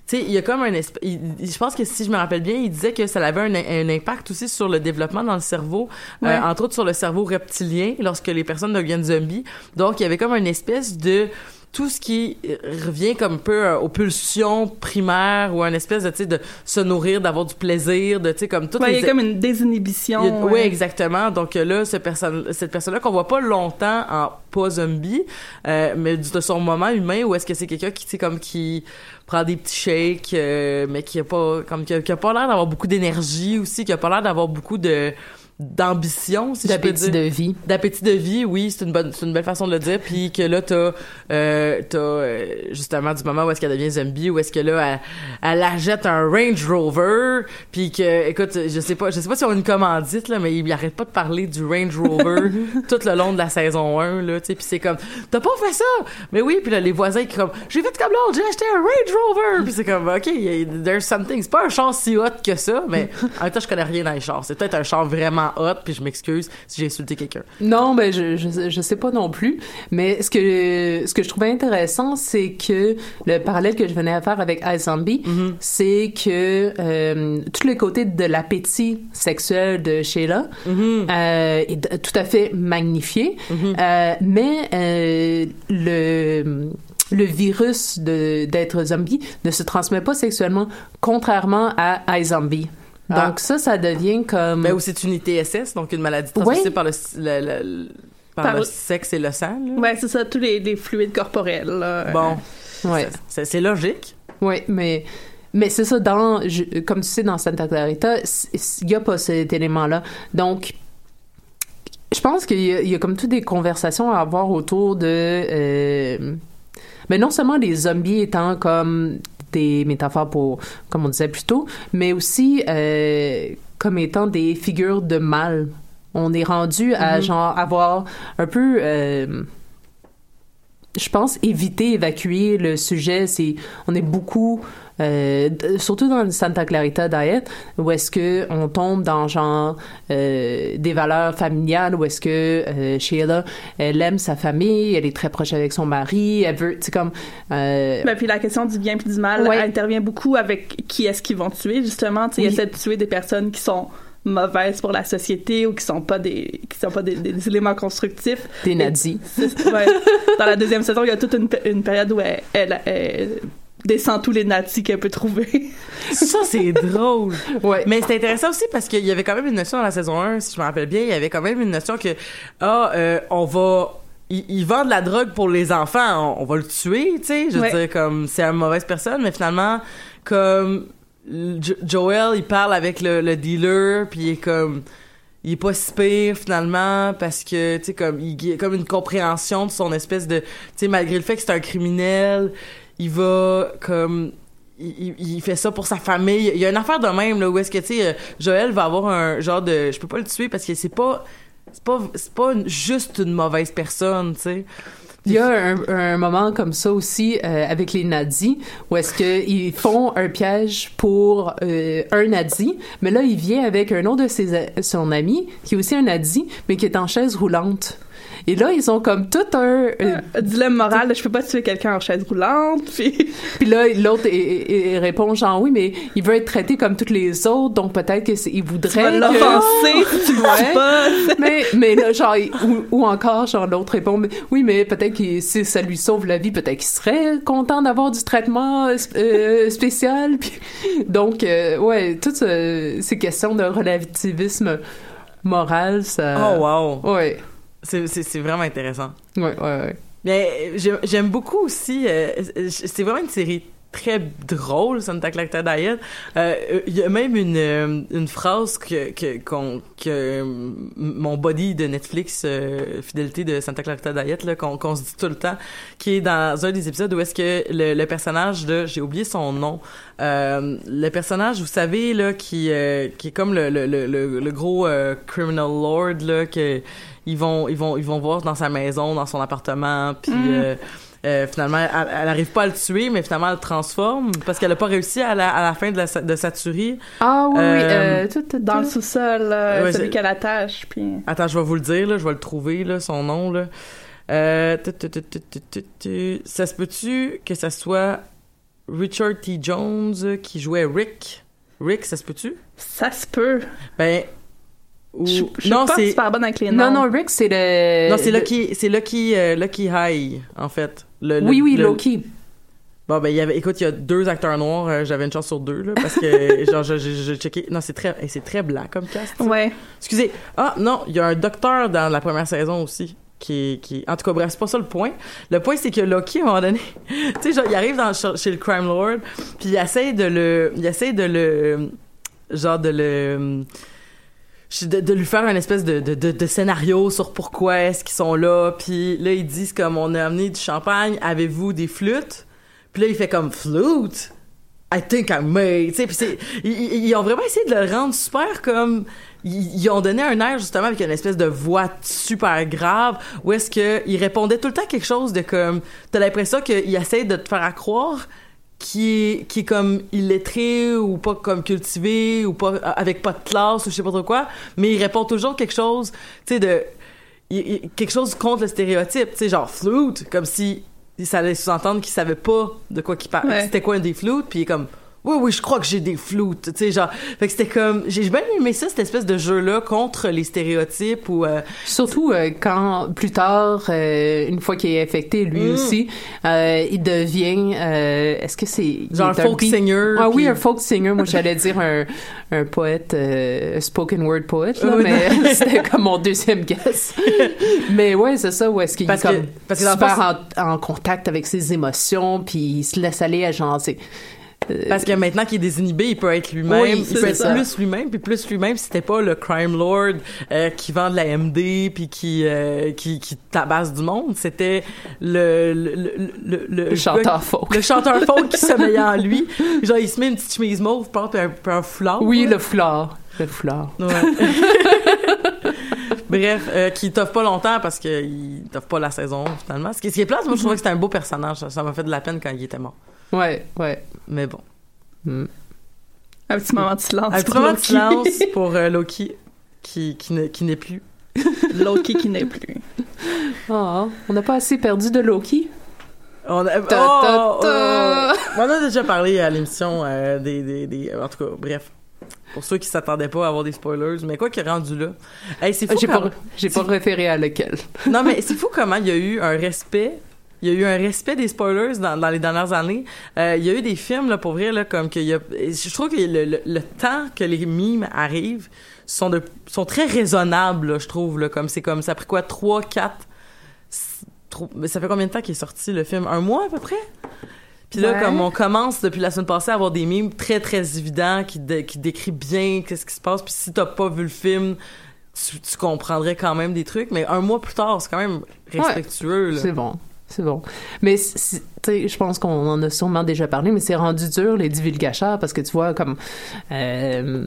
sais, il y a comme un il- je pense que si je me rappelle bien, il disait que ça avait un, un impact aussi sur le développement dans le cerveau, euh, entre autres sur le cerveau reptilien lorsque les personnes deviennent zombies. Donc il y avait comme une espèce de tout ce qui revient comme un peu euh, aux pulsions primaires ou un espèce de tu sais de se nourrir d'avoir du plaisir de tu sais comme tout Ouais, il y a comme une désinhibition. a- oui, ouais. exactement. Donc euh, là, cette personne, cette personne-là qu'on voit pas longtemps en pas zombie, euh, mais de son moment humain, ou est-ce que c'est quelqu'un qui, tu sais, comme qui prend des petits shakes, euh, mais qui a pas, comme qui a, qui a pas l'air d'avoir beaucoup d'énergie aussi, qui a pas l'air d'avoir beaucoup de d'ambition, si je peux D'appétit dire. de vie. D'appétit de vie, oui, c'est une bonne, c'est une belle façon de le dire. Puis que là, t'as, euh, t'as euh, justement du moment où est-ce qu'elle devient zombie, où est-ce que là, elle, elle achète un Range Rover, puis que, écoute, je sais pas, je sais pas si on a une commandite là, mais il arrête pas de parler du Range Rover tout le long de la saison 1 là, tu sais. Puis c'est comme, t'as pas fait ça, mais oui. Puis là, les voisins qui comme, j'ai fait comme l'autre, j'ai acheté un Range Rover. Puis c'est comme, ok, there's something. C'est pas un char si hot que ça, mais en même temps, je connais rien dans les chars. C'est peut-être un char vraiment hot, puis je m'excuse si j'ai insulté quelqu'un. Non, ben je, je je sais pas non plus, mais ce que ce que je trouvais intéressant, c'est que le parallèle que je venais à faire avec iZombie, c'est que euh, tout le côté de l'appétit sexuel de Sheila euh, est tout à fait magnifié, Euh, mais euh, le le virus d'être zombie ne se transmet pas sexuellement, contrairement à iZombie. Donc Ah. ça, ça devient comme Ben, ou c'est une ITSS, donc une maladie transmissible Oui. par le, le- le- par Par le sexe et le sang. là. Ouais, c'est ça, tous les, les fluides corporels. là. Bon, ouais. c'est logique. Oui, mais mais c'est ça dans je- comme tu sais dans Santa Clarita, il y a pas cet élément-là. Donc je pense qu'il y, a- il y a comme toutes des conversations à avoir autour de euh, mais non seulement les zombies étant comme des métaphores pour comme on disait plus tôt, mais aussi euh, comme étant des figures de mal. On est rendu à genre avoir un peu euh, je pense éviter évacuer le sujet c'est on est beaucoup euh, surtout dans le Santa Clarita Diet où est-ce que on tombe dans genre euh, des valeurs familiales où est-ce que euh, Sheila elle aime sa famille elle est très proche avec son mari elle veut c'est comme Ben, puis la question du bien puis du mal Ouais. elle intervient beaucoup avec qui est-ce qu'ils vont tuer justement. Tu Oui. essaient de tuer des personnes qui sont mauvaises pour la société ou qui sont pas des qui sont pas des, des éléments constructifs. des nazis ouais. Dans la deuxième saison, il y a toute une, une période où elle, elle- elle descend tous les nazis qu'elle peut trouver. Ça, c'est drôle. ouais Mais c'est intéressant aussi parce qu'il y avait quand même une notion dans la saison 1, si je me rappelle bien, il y avait quand même une notion que, ah, euh, on va... Ils, ils vendent de la drogue pour les enfants, on, on va le tuer, tu sais. Je veux Ouais. dire, comme, c'est une mauvaise personne, mais finalement, comme, Jo- Joel, il parle avec le, le dealer, puis il est comme... Il est pas si pire, finalement, parce que, tu sais, comme, il y a comme une compréhension de son espèce de... Tu sais, malgré le fait que c'est un criminel, il va, comme il, il- fait ça pour sa famille. Il y a une affaire de même là où est-ce que tu sais euh, Joël va avoir un genre de je peux pas le tuer parce que c'est pas c'est pas c'est pas juste une mauvaise personne, tu sais. Il y a un, un moment comme ça aussi euh, avec les nazis où est-ce qu'ils font un piège pour euh, un nazi, mais là il vient avec un autre de ses son ami qui est aussi un nazi mais qui est en chaise roulante. Et là ils ont comme tout un Un dilemme moral, je peux pas tuer quelqu'un en chaise roulante. Puis puis là l'autre répond genre oui mais il veut être traité comme tous les autres donc peut-être que c'est- il tu voudrait l'offenser tu Ouais. mais mais là, genre ou, ou encore genre l'autre répond mais- oui mais peut-être que si ça lui sauve la vie peut-être qu'il serait content d'avoir du traitement euh, sp- spécial puis donc euh, ouais toutes euh, ces questions de relativisme moral ça Oh wow. ouais C'est vraiment intéressant. ouais ouais, ouais. Mais j'aime- beaucoup aussi euh, c'est vraiment une série très drôle Santa Clarita Diet. Euh, Il y a même une euh, une phrase que que qu'on que mon body de Netflix euh, fidélité de Santa Clarita Diet qu'on qu'on se dit tout le temps qui est dans un des épisodes où est-ce que le, le personnage de j'ai oublié son nom euh, le personnage vous savez là qui qui est comme le le le, le, gros criminal lord là que ils vont ils vont ils vont voir dans sa maison dans son appartement puis euh, euh, finalement, elle, elle arrive pas à le tuer, mais finalement, elle le transforme parce qu'elle a pas réussi à la, à la fin de, la, de sa tuerie. ah oui oui Euh, tout, tout, Dans le sous-sol, Ouais, celui qu'elle attache. Puis... Attends, je vais vous le dire, là, je vais le trouver, là, son nom. Là. Ça se peut-tu que ça soit Richard T. Jones qui jouait Rick? Rick, ça se peut-tu? Ça se peut. Ben. Je je non, c'est. super bonne avec les noms. non non Rick c'est le Non, c'est Lucky, c'est Lucky, euh, Lucky High, en fait. Le- le- oui, oui, le- Loki. Bon, ben, il y avait, écoute, il y a deux acteurs noirs, euh, j'avais une chance sur deux, là, parce que, genre, j'ai checké. Non, c'est très, hey, c'est très blanc comme cast. ça. Ouais. Excusez. Ah, non, il y a un docteur dans la première saison aussi. Qui qui En tout cas, bref, c'est pas ça le point. Le point, c'est que Loki, à un moment donné, tu sais, genre, il arrive dans, chez le Crime Lord, puis il essaie de le. Il essaie de le. Genre, de le. De, lui faire un espèce de, de, de, scénario sur pourquoi est-ce qu'ils sont là. Puis là, ils disent comme on a amené du champagne, avez-vous des flûtes? Puis là, il fait comme flûte? I think I may. Puis ils, ils- ont vraiment essayé de le rendre super comme. Ils, ont donné un air justement avec une espèce de voix super grave où est-ce que il répondait tout le temps quelque chose de comme. T'as l'impression qu'il essaie de te faire à croire qui est, qui est comme illettré ou pas comme cultivé ou pas avec pas de classe ou je sais pas trop quoi, mais il répond toujours quelque chose, tu sais de il- il- quelque chose contre le stéréotype, tu sais genre flute comme si ça allait sous-entendre qu'il savait pas de quoi qu'il parlait, Ouais. c'était quoi un des flûtes, puis il est comme oui, oui, je crois que j'ai des flûtes, tu sais, genre. Fait que c'était comme. J'ai bien aimé ça, cette espèce de jeu-là contre les stéréotypes ou. euh, Surtout euh, quand, plus tard, euh, une fois qu'il est affecté, lui Mm. aussi, il devient... Est-ce que c'est... Genre un folk beat- singer, Ah oui, un folk singer. Moi, j'allais dire un, un poète, un spoken word poète, là, mais c'était comme mon deuxième guess. mais ouais, c'est ça, où est-ce qu'il est que- comme parce que super en, en contact avec ses émotions, puis il se laisse aller à genre... euh, Parce que maintenant qu'il est désinhibé, il peut être lui-même. Oui, il peut être ça. plus lui-même, puis plus lui-même, c'était pas le crime lord euh, qui vend de la MD puis qui, euh, qui qui tabasse du monde. C'était le le le le, Le chanteur folk. Le chanteur folk qui sommeillait en lui. Genre il se met une petite chemise mauve, porte un, un foulard. Oui, le foulard. Le foulard. Ouais. Bref, euh, qui t'offre pas longtemps parce qu'il t'offre pas la saison finalement. Ce qui, est plate, moi je trouvais que c'était un beau personnage. Ça m'a fait de la peine quand il était mort. Ouais, ouais. Mais bon. Un petit moment de silence. Un petit pour moment de Loki. silence pour euh, Loki, qui, qui, ne- qui n'est plus. Loki qui n'est plus. Ah, on n'a pas assez perdu de Loki? On a, Ta, ta, oh, ta. oh. On en a déjà parlé à l'émission euh, des, des, des- En tout cas, bref. Pour ceux qui s'attendaient pas à avoir des spoilers, mais quoi qu'il est rendu là. Hey, c'est fou J'ai pas, j'ai pas référé à lequel. Non, mais c'est fou comment il y a eu un respect. Il y a eu un respect des spoilers dans, dans les dernières années. Euh, il y a eu des films, là, pour vrai, là, comme y a... Je trouve que le, le, le temps que les mimes arrivent sont, de, sont très raisonnables, là, je trouve. Là, comme c'est comme... Ça a pris quoi? Trois, quatre... s- trop- mais ça fait combien de temps qu'il est sorti, le film? Un mois, à peu près? Puis là, Ouais. comme on commence depuis la semaine passée à avoir des mimes très, très évidents qui, dé- qui décrivent bien qu'est-ce qui se passe. Puis si t'as pas vu le film, tu, tu comprendrais quand même des trucs. Mais un mois plus tard, c'est quand même respectueux. C'est bon. C'est bon. Mais, je pense qu'on en a sûrement déjà parlé, mais c'est rendu dur, les divulgateurs, parce que tu vois, comme euh,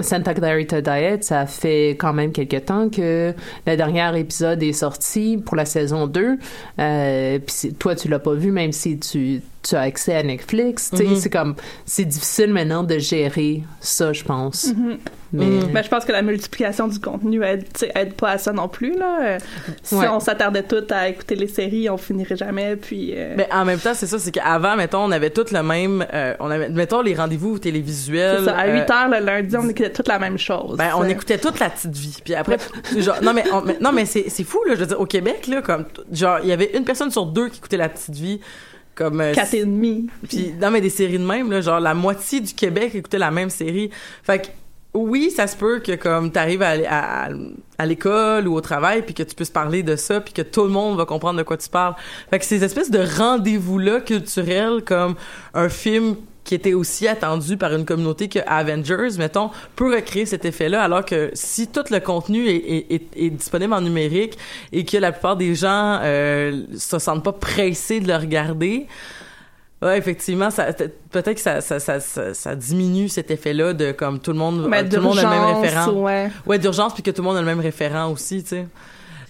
Santa Clarita Diet, ça fait quand même quelques temps que le dernier épisode est sorti pour la saison 2. Euh, Puis toi, tu l'as pas vu, même si tu, tu as accès à Netflix. Mhm. c'est comme, c'est difficile maintenant de gérer ça, je pense. Mhm. Mais, Mais je pense que la multiplication du contenu aide, aide pas à ça non plus. Là. Euh, Si Ouais. on s'attardait toutes à écouter les séries, on finirait jamais. Puis, euh, Mais en même temps, c'est ça, c'est qu'avant, mettons, on avait toutes le même, euh, on avait, mettons, les rendez-vous télévisuels. ça, à euh, 8 heures le lundi, on écoutait toute la même chose. Ben, on Euh, écoutait toute la petite vie. Puis après, genre, non, mais, on- mais- non, mais c'est, c'est fou, là. Je veux dire, au Québec, là, comme, genre, il y avait une personne sur deux qui écoutait la petite vie. Comme, euh, Quatre et demi. Puis, non, mais des séries de même, là, genre, la moitié du Québec écoutait la même série. Fait que, oui, ça se peut que, comme, t'arrives à, à, à l'école ou au travail, puis que tu puisses parler de ça, puis que tout le monde va comprendre de quoi tu parles. Fait que ces espèces de rendez-vous-là culturels, comme un film qui était aussi attendu par une communauté que Avengers, mettons, peut recréer cet effet-là, alors que si tout le contenu est, est, est, est disponible en numérique et que la plupart des gens euh, se sentent pas pressés de le regarder, Ouais, effectivement, ça, peut- peut-être que ça, ça, ça, ça, diminue cet effet-là de comme tout le monde, Mais tout le monde a le même référent. ouais. Ouais, d'urgence puis que tout le monde a le même référent aussi, tu sais.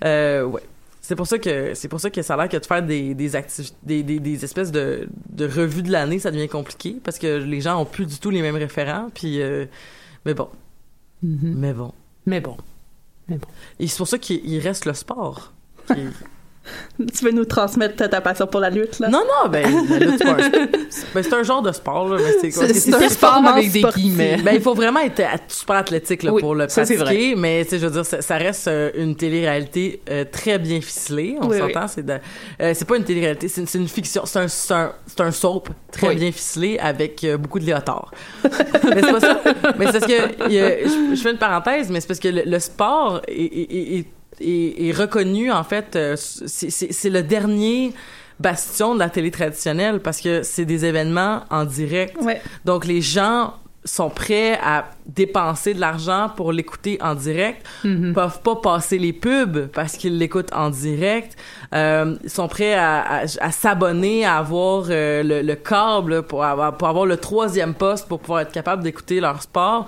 Euh, ouais. C'est pour ça que c'est pour ça que ça a l'air que de faire des des, des, des, des espèces de, de revues de l'année, ça devient compliqué parce que les gens ont plus du tout les mêmes référents puis euh, mais bon. Mais bon. Mais bon. Mais bon. Et c'est pour ça qu'il il reste le sport. qui est- Tu veux nous transmettre ta, passion pour la lutte, là? Non, non, ben, la lutte, c'est pas un- c'est ben, c'est un genre de sport, là, mais c'est quoi? C'est- c'est un sport avec des sportif. guillemets. Ben, il faut vraiment être at- super athlétique là, Oui, pour le ça, pratiquer, mais tu sais, je veux dire, ça, ça reste euh, une télé-réalité euh, très bien ficelée. On Oui, s'entend, c'est de- euh, c'est pas une télé-réalité, c'est une, c'est une fiction, c'est un, soap très Oui. bien ficelé avec euh, beaucoup de léotards. mais c'est pas ça. Mais c'est parce que je, je fais une parenthèse, mais c'est parce que le, le sport est, est- est- est- est reconnu en fait. euh, c'est- le dernier bastion de la télé traditionnelle parce que c'est des événements en direct. Ouais. Donc les gens sont prêts à dépenser de l'argent pour l'écouter en direct, peuvent pas passer les pubs parce qu'ils l'écoutent en direct, euh, sont prêts à, à- à s'abonner, à avoir euh, le, le câble pour avoir, pour avoir le troisième poste pour pouvoir être capable d'écouter leur sport.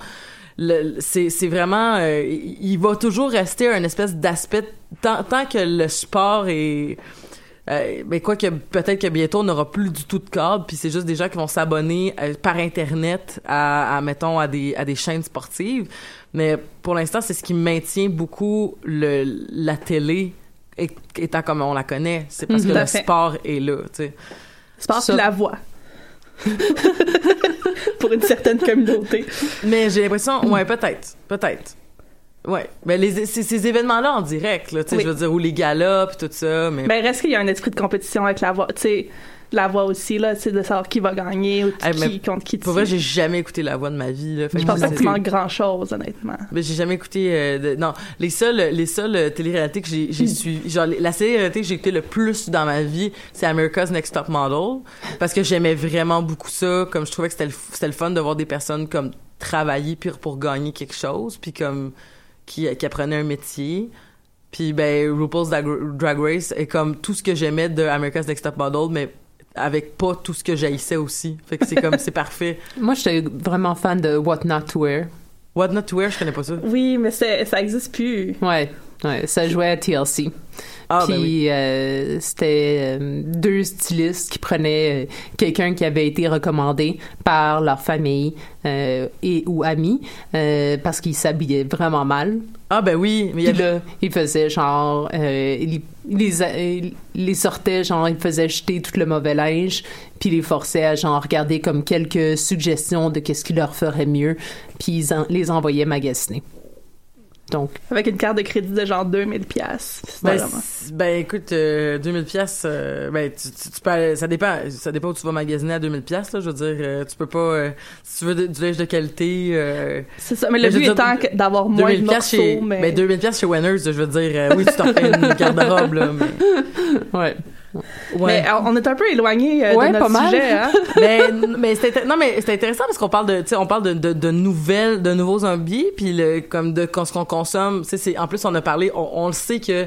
C'est vraiment euh, il va toujours rester un espèce d'aspect tant, tant que le sport est euh, ben quoi que peut-être que bientôt on n'aura plus du tout de câble puis c'est juste des gens qui vont s'abonner euh, par internet à, à mettons à des à des chaînes sportives mais pour l'instant c'est ce qui maintient beaucoup le la télé étant comme on la connaît c'est parce Mhm. que le fait. sport est là tu sais Sport Ça- la voix. pour une certaine communauté. mais j'ai l'impression ouais peut-être peut-être ouais mais les ces, ces événements là en direct là tu sais Oui. je veux dire ou les galas puis tout ça mais Ben, reste qu'il y a un esprit de compétition avec la voix. Tu sais, la voix aussi, là, sais, de savoir qui va gagner ou Eh, mais qui contre qui pour vrai j'ai jamais écouté la voix de ma vie là. Je pense pas que c'est- tu manques grand chose, honnêtement. Mais j'ai jamais écouté euh, de- non. Les seuls les seuls euh, téléréalités que j'ai j'ai suivi genre la série-réalité que j'ai écouté le plus dans ma vie c'est America's Next Top Model. Parce que j'aimais vraiment beaucoup ça. Comme je trouvais que c'était le, le fun de voir des personnes comme travailler pour gagner quelque chose puis comme qui qui apprenaient un métier. Puis ben RuPaul's Drag, Drag Race est comme tout ce que j'aimais de America's Next Top Model mais avec pas tout ce que j'haïssais aussi fait que c'est comme c'est parfait Moi, j'étais vraiment fan de What Not to Wear. What Not to Wear je connais pas ça Oui, mais c'est- ça existe plus. Ouais, ouais, ça jouait à TLC. ah Puis ben oui euh, c'était euh, deux stylistes qui prenaient euh, quelqu'un qui avait été recommandé par leur famille et ou amis parce qu'il s'habillait vraiment mal. ah ben oui mais il y Puis avait là, il faisait genre, il, les, sortait, genre, il faisait jeter tout le mauvais linge, puis il les forçait à genre regarder comme quelques suggestions de qu'est-ce qui leur ferait mieux, puis ils en- les envoyaient magasiner. Donc, Avec une carte de crédit de genre 2000 pièces. Ben, ben écoute, euh, 2000 pièces, ben tu, tu, tu peux, aller- ça dépend, ça dépend où tu vas magasiner à 2000 pièces là. Je veux dire, euh, tu peux pas, euh, si tu veux de- du linge de qualité, euh, C'est ça. Mais le je but étant d'avoir moins de 2000 pièces morceaux, chez, mais... ben 2000 pièces chez Winners, je veux dire, euh, oui tu t'en fais une garde-robe là, mais ouais. Ouais. Mais euh, on est un peu éloigné euh, Ouais, de notre pas mal. sujet, hein? mais non mais c'est intéressant parce qu'on parle de tu sais on parle de, de, de nouvelles de nouveaux zombies puis le comme de ce qu'on consomme tu sais c'est en plus on a parlé on, on le sait que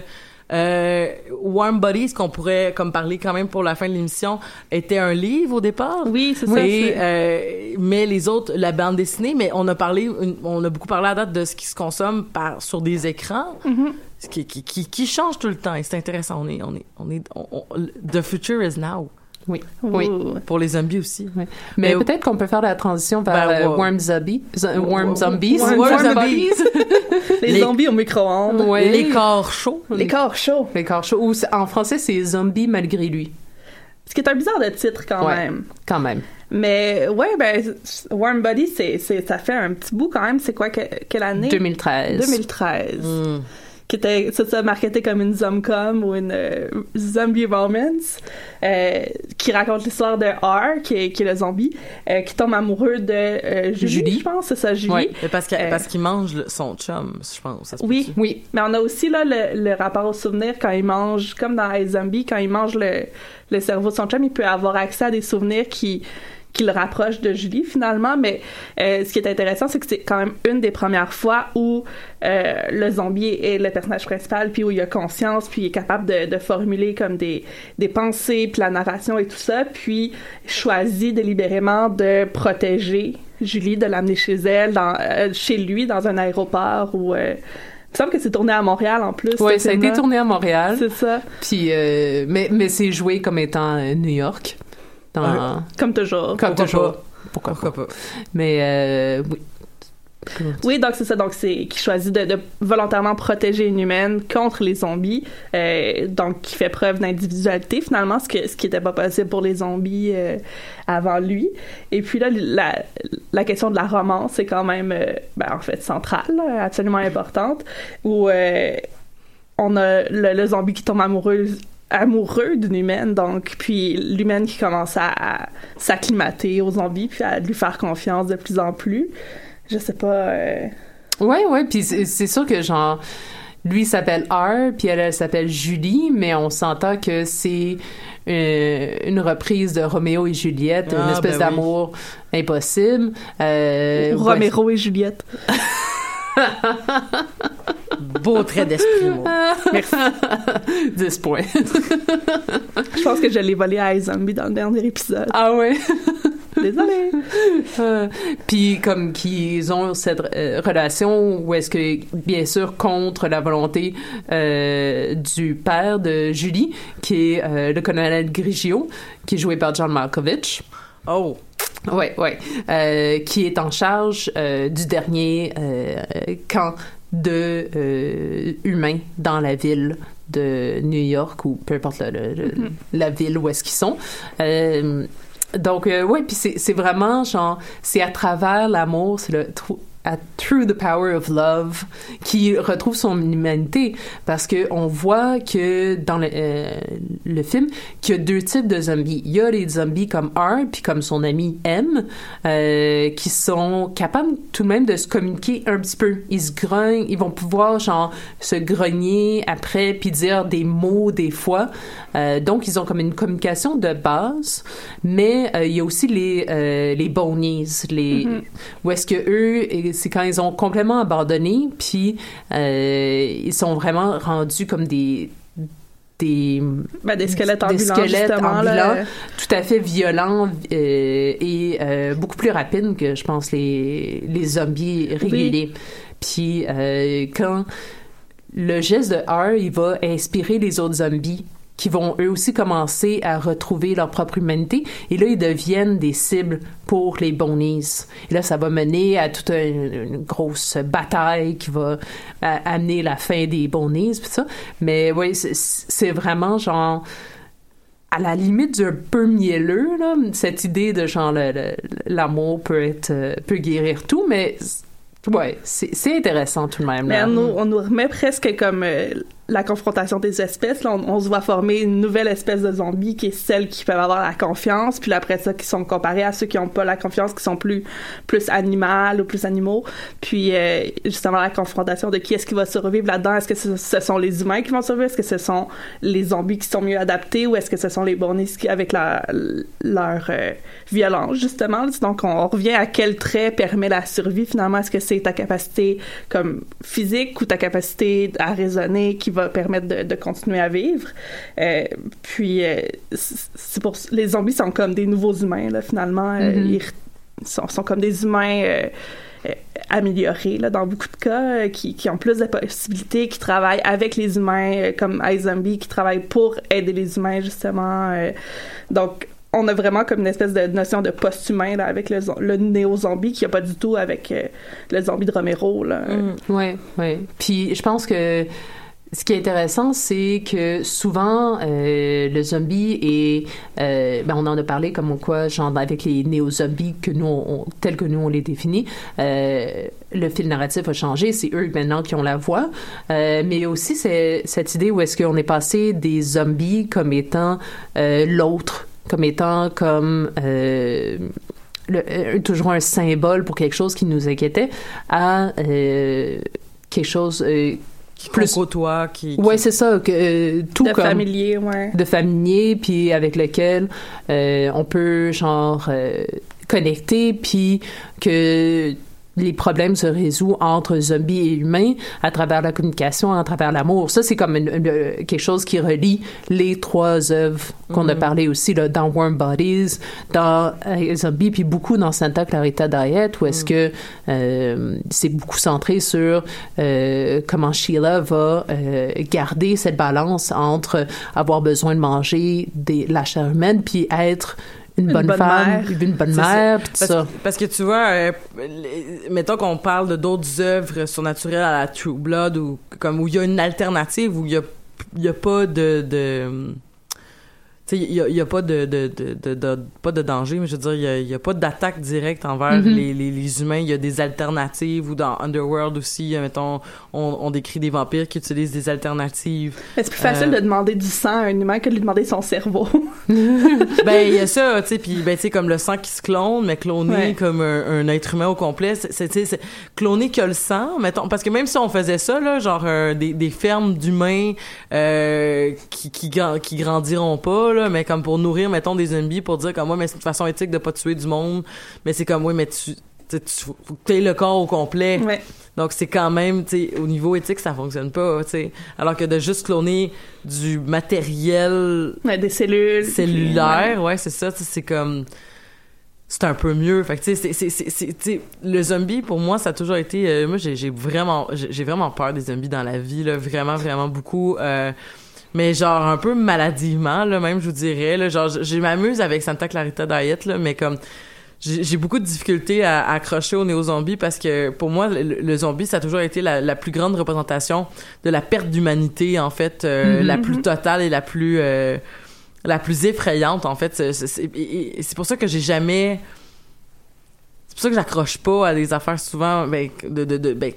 euh, Warm Bodies qu'on pourrait comme parler quand même pour la fin de l'émission était un livre au départ Oui, c'est ça. et euh, mais les autres la bande dessinée mais on a parlé une- on a beaucoup parlé à date de ce qui se consomme par sur des écrans Mhm. ce qui, qui, qui, qui change tout le temps et c'est intéressant on est on est on est on- on- the future is now Oui, oui. Pour les zombies aussi. Mais, Mais- peut-être qu'on peut faire la transition vers Ben, euh. Worm Zombie. Worm Zombies. Worm Worm Zombies. Les, Les- zombies au micro-ondes. Ouais. les corps chauds Les corps chauds. Les corps chauds. Ou en français, c'est Zombie malgré lui. Ce qui est un bizarre de titre quand Ouais. même. Quand même. Mais ouais, ben, Warm Body, c'est, c'est, ça fait un petit bout quand même. C'est quoi, que- quelle année? 2013. 2013. Mm. Qui était, ça, ça marketé comme une zomcom ou une euh, zombie romance, euh, qui raconte l'histoire de R, qui est, qui est le zombie, euh, qui tombe amoureux de euh, Julie, Julie. je pense, c'est ça, Julie. Ouais. Mais parce qu'il Euh, parce qu'il mange le- son chum, je pense. Oui. Oui. Mais on a aussi là le, le rapport au souvenir quand il mange, comme dans les zombies, quand il mange le, le cerveau de son chum, il peut avoir accès à des souvenirs qui qui le rapprochent de Julie finalement. Mais euh, ce qui est intéressant, c'est que c'est quand même une des premières fois où euh, le zombie est le personnage principal, puis où il a conscience, puis il est capable de, de formuler comme des, des pensées, puis la narration et tout ça, puis choisit délibérément de protéger Julie, de l'amener chez elle, dans, euh, chez lui, dans un aéroport ou euh, il me semble que c'est tourné à Montréal en plus. Oui, ça a été tourné à Montréal. C'est ça, Puis, euh, mais, mais c'est joué comme étant euh, New York. Dans, Ouais. comme toujours. Comme Pourquoi toujours. pas? Pourquoi, Pourquoi pas? pas? Mais euh, oui. Oui, donc c'est ça. Donc c'est qui choisit de, de volontairement protéger une humaine contre les zombies. Euh, donc qui fait preuve d'individualité finalement, ce que ce qui était pas possible pour les zombies euh, avant lui. Et puis là, la, la question de la romance est quand même, euh, ben, en fait, centrale, là, absolument importante, où on a le, le zombie qui tombe amoureux amoureux d'une humaine donc puis l'humaine qui commence à, à s'acclimater aux zombies puis à lui faire confiance de plus en plus je sais pas. Euh... Ouais, ouais, puis c'est sûr que genre lui s'appelle R, puis elle, elle s'appelle Julie, mais on s'entend que c'est euh, une reprise de Roméo et Juliette, Ah, une espèce ben oui. d'amour impossible. Euh, Romero et Juliette. Beau trait d'esprit, moi. Merci. 10 points. Je pense que je l'ai volé à iZombie dans le dernier épisode. ah ouais? Désolée. Euh, puis comme qu'ils ont cette euh, relation où est-ce que bien sûr contre la volonté euh, du père de Julie qui est le colonel Grigio qui est joué par John Malkovich Oh. ouais ouais. Euh, qui est en charge euh, du dernier euh, camp de euh, humains dans la ville de New York ou peu importe le- le- le- la ville où est-ce qu'ils sont. Euh, donc, euh, ouais, puis c'est c'est vraiment genre, c'est à travers l'amour, c'est le à through the power of love qui retrouve son humanité parce que on voit que dans le, euh, le film qu'il y a deux types de zombies. Il y a les zombies comme R puis comme son ami M euh, qui sont capables tout de même de se communiquer un petit peu. Ils se grognent, ils vont pouvoir genre se grogner après puis dire des mots des fois. Euh, donc ils ont comme une communication de base, mais il y a aussi les les bonies, les où est-ce que eux c'est quand ils ont complètement abandonné puis euh, ils sont vraiment rendus comme des des Ben, des squelettes des ambulants, squelettes justement, là. ambulants, tout à fait violents euh, et euh, beaucoup plus rapides que je pense les les zombies réguliers. Puis quand le geste de R, il va inspirer les autres zombies qui vont eux aussi commencer à retrouver leur propre humanité et là ils deviennent des cibles pour les bonies. Et là ça va mener à toute une, grosse bataille qui va euh, amener la fin des bonies puis ça. Mais oui, c'est- vraiment genre à la limite d'un peu mielleux cette idée de genre l'amour peut être euh, peut guérir tout mais ouais, c'est intéressant tout de même là. on nous, on nous remet presque comme euh, la confrontation des espèces. Là, on, se voit former une nouvelle espèce de zombies qui est celle qui peuvent avoir la confiance, puis après ça, qui sont comparés à ceux qui n'ont pas la confiance, qui sont plus plus animales ou plus animaux. Puis euh, justement la confrontation de qui est-ce qui va survivre là-dedans. Est-ce que ce, sont les humains qui vont survivre Est-ce que ce sont les zombies qui sont mieux adaptés ou est-ce que ce sont les bornis qui avec la, leur euh, violence justement Donc on, on revient à quel trait permet la survie finalement. Est-ce que c'est ta capacité comme physique ou ta capacité à raisonner qui va permettre de, de continuer à vivre Euh, Puis euh, c'est pour les zombies sont comme des nouveaux humains là finalement. Euh, Mhm. ils sont, sont comme des humains. euh, améliorés là, dans beaucoup de cas, euh, qui, qui ont plus de possibilités, qui travaillent avec les humains, euh, comme iZombie, qui travaillent pour aider les humains, justement. donc, on a vraiment comme une espèce de notion de post-humain avec le, zo- le néo-zombie qui n'y a pas du tout avec le zombie de Romero. Là. Ouais, ouais. Puis je pense que ce qui est intéressant, c'est que souvent euh, le zombie est, euh, ben on en a parlé comme quoi, genre avec les néo-zombies que nous, tels que nous on les définit, euh, le fil narratif a changé. C'est eux maintenant qui ont la voix, mais aussi c'est cette idée où est-ce qu'on est passé des zombies comme étant l'autre, comme étant comme toujours un symbole pour quelque chose qui nous inquiétait à quelque chose Plus côtoie, qui. ouais c'est ça que euh, tout de comme familier, ouais. de familier puis avec lequel euh, on peut genre euh, connecter puis que les problèmes se résolvent entre zombies et humains à travers la communication, à travers l'amour. Ça, c'est comme une- une- euh, quelque chose qui relie les trois œuvres qu'on a Mhm. parlé aussi là, dans Warm Bodies, dans euh, Zombie, puis beaucoup dans Santa Clarita Diet, où est-ce que euh, c'est beaucoup centré sur euh, comment Sheila va garder cette balance entre avoir besoin de manger des, la chair humaine puis être une bonne, femme, une bonne mère, puis tout parce, ça. parce que tu vois, euh, les- mettons qu'on parle de d'autres œuvres surnaturelles à la True Blood ou comme où il y a une alternative où il y a y a pas de, il y a, y a pas de, de, de, de- pas de danger, mais je veux dire, il y a, pas d'attaque directe envers Mhm. les, les, les humains. Il y a des alternatives ou dans Underworld aussi, euh, mettons, on, on décrit des vampires qui utilisent des alternatives. C'est plus facile Euh, de demander du sang à un humain que de lui demander son cerveau. ben il y a ça tu sais puis ben tu sais comme le sang qui se clone mais cloner Ouais. comme un, un être humain au complet c'est cloner que le sang mettons parce que même si on faisait ça là genre euh, des, des fermes d'humains euh, qui qui, qui grandiront pas là mais comme pour nourrir mettons des zombies pour dire comme moi mais c'est une façon éthique de pas tuer du monde mais c'est comme oui mais tu tu faut que le corps au complet Ouais. donc c'est quand même, tu au niveau éthique, ça fonctionne pas, tu. Alors que de juste cloner du matériel Ouais, des cellules. cellulaire, ouais, c'est ça, c'est comme c'est un peu mieux. Fait que tu sais, c'est- c'est- c'est- c'est- tu sais, le zombie pour moi, ça a toujours été euh, moi j'ai vraiment j'ai j'ai vraiment peur des zombies dans la vie là, vraiment vraiment beaucoup euh, mais genre un peu maladivement là même je vous dirais là, genre je, je m'amuse avec Santa Clarita Diet là, mais comme j'ai beaucoup de difficultés à, à accrocher au néo-zombie parce que pour moi, le, le zombie, ça a toujours été la, la plus grande représentation de la perte d'humanité, en fait, euh, Mhm. la plus totale et la plus euh, la plus effrayante, en fait. C'est pour ça que j'ai jamais... C'est pour ça que j'accroche pas à des affaires souvent... Ben, de, de, de- ben,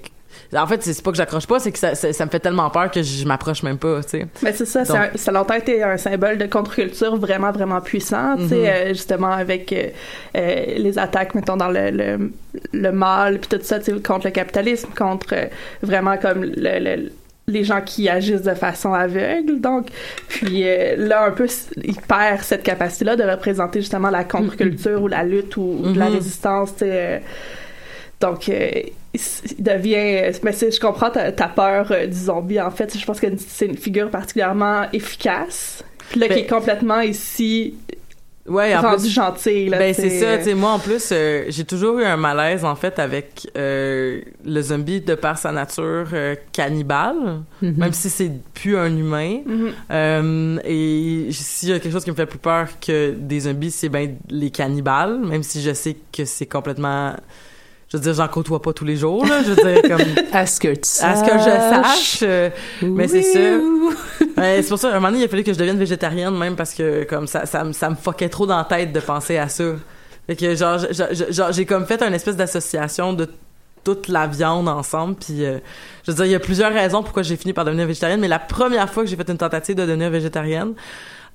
en fait, c'est pas que j'accroche pas, c'est que ça, ça, ça me fait tellement peur que je m'approche même pas, tu sais. Mais c'est ça, c'est Donc- un- ça a longtemps été un symbole de contre-culture vraiment, vraiment puissant, tu sais, Mhm. euh, justement avec euh, euh, les attaques, mettons, dans le, le, le mal, puis tout ça, tu sais, contre le capitalisme, contre vraiment comme le, le- les gens qui agissent de façon aveugle, donc, puis euh, là, un peu, il perd cette capacité-là de représenter justement la contre-culture ou la lutte ou, ou de la Mhm. résistance, tu sais, euh, donc, euh, il devient. Mais je comprends ta, ta peur euh, du zombie. En fait, je pense que c'est une figure particulièrement efficace. Puis là, qui Ben- est complètement ici Ouais, en rendu plus- gentil. Là, ben c'est ça, euh, tu sais moi en plus euh, j'ai toujours eu un malaise en fait avec le zombie de par sa nature cannibale, Mhm. même si c'est plus un humain. mhm. Euh, et s'il y a quelque chose qui me fait plus peur que des zombies, c'est ben les cannibales, même si je sais que c'est complètement je veux dire, j'en côtoie pas tous les jours, là. Je veux dire, comme, À ce que tu à ce que je sache? euh, mais c'est. Oui. Ouais, c'est pour ça, à un moment donné, il a fallu que je devienne végétarienne, même parce que, comme, ça, ça, me- ça me fuckait trop dans la tête de penser à ça. Fait que, genre, j'ai comme fait une espèce d'association de toute la viande ensemble, puis euh, je veux dire, il y a plusieurs raisons pourquoi j'ai fini par devenir végétarienne, mais la première fois que j'ai fait une tentative de devenir végétarienne,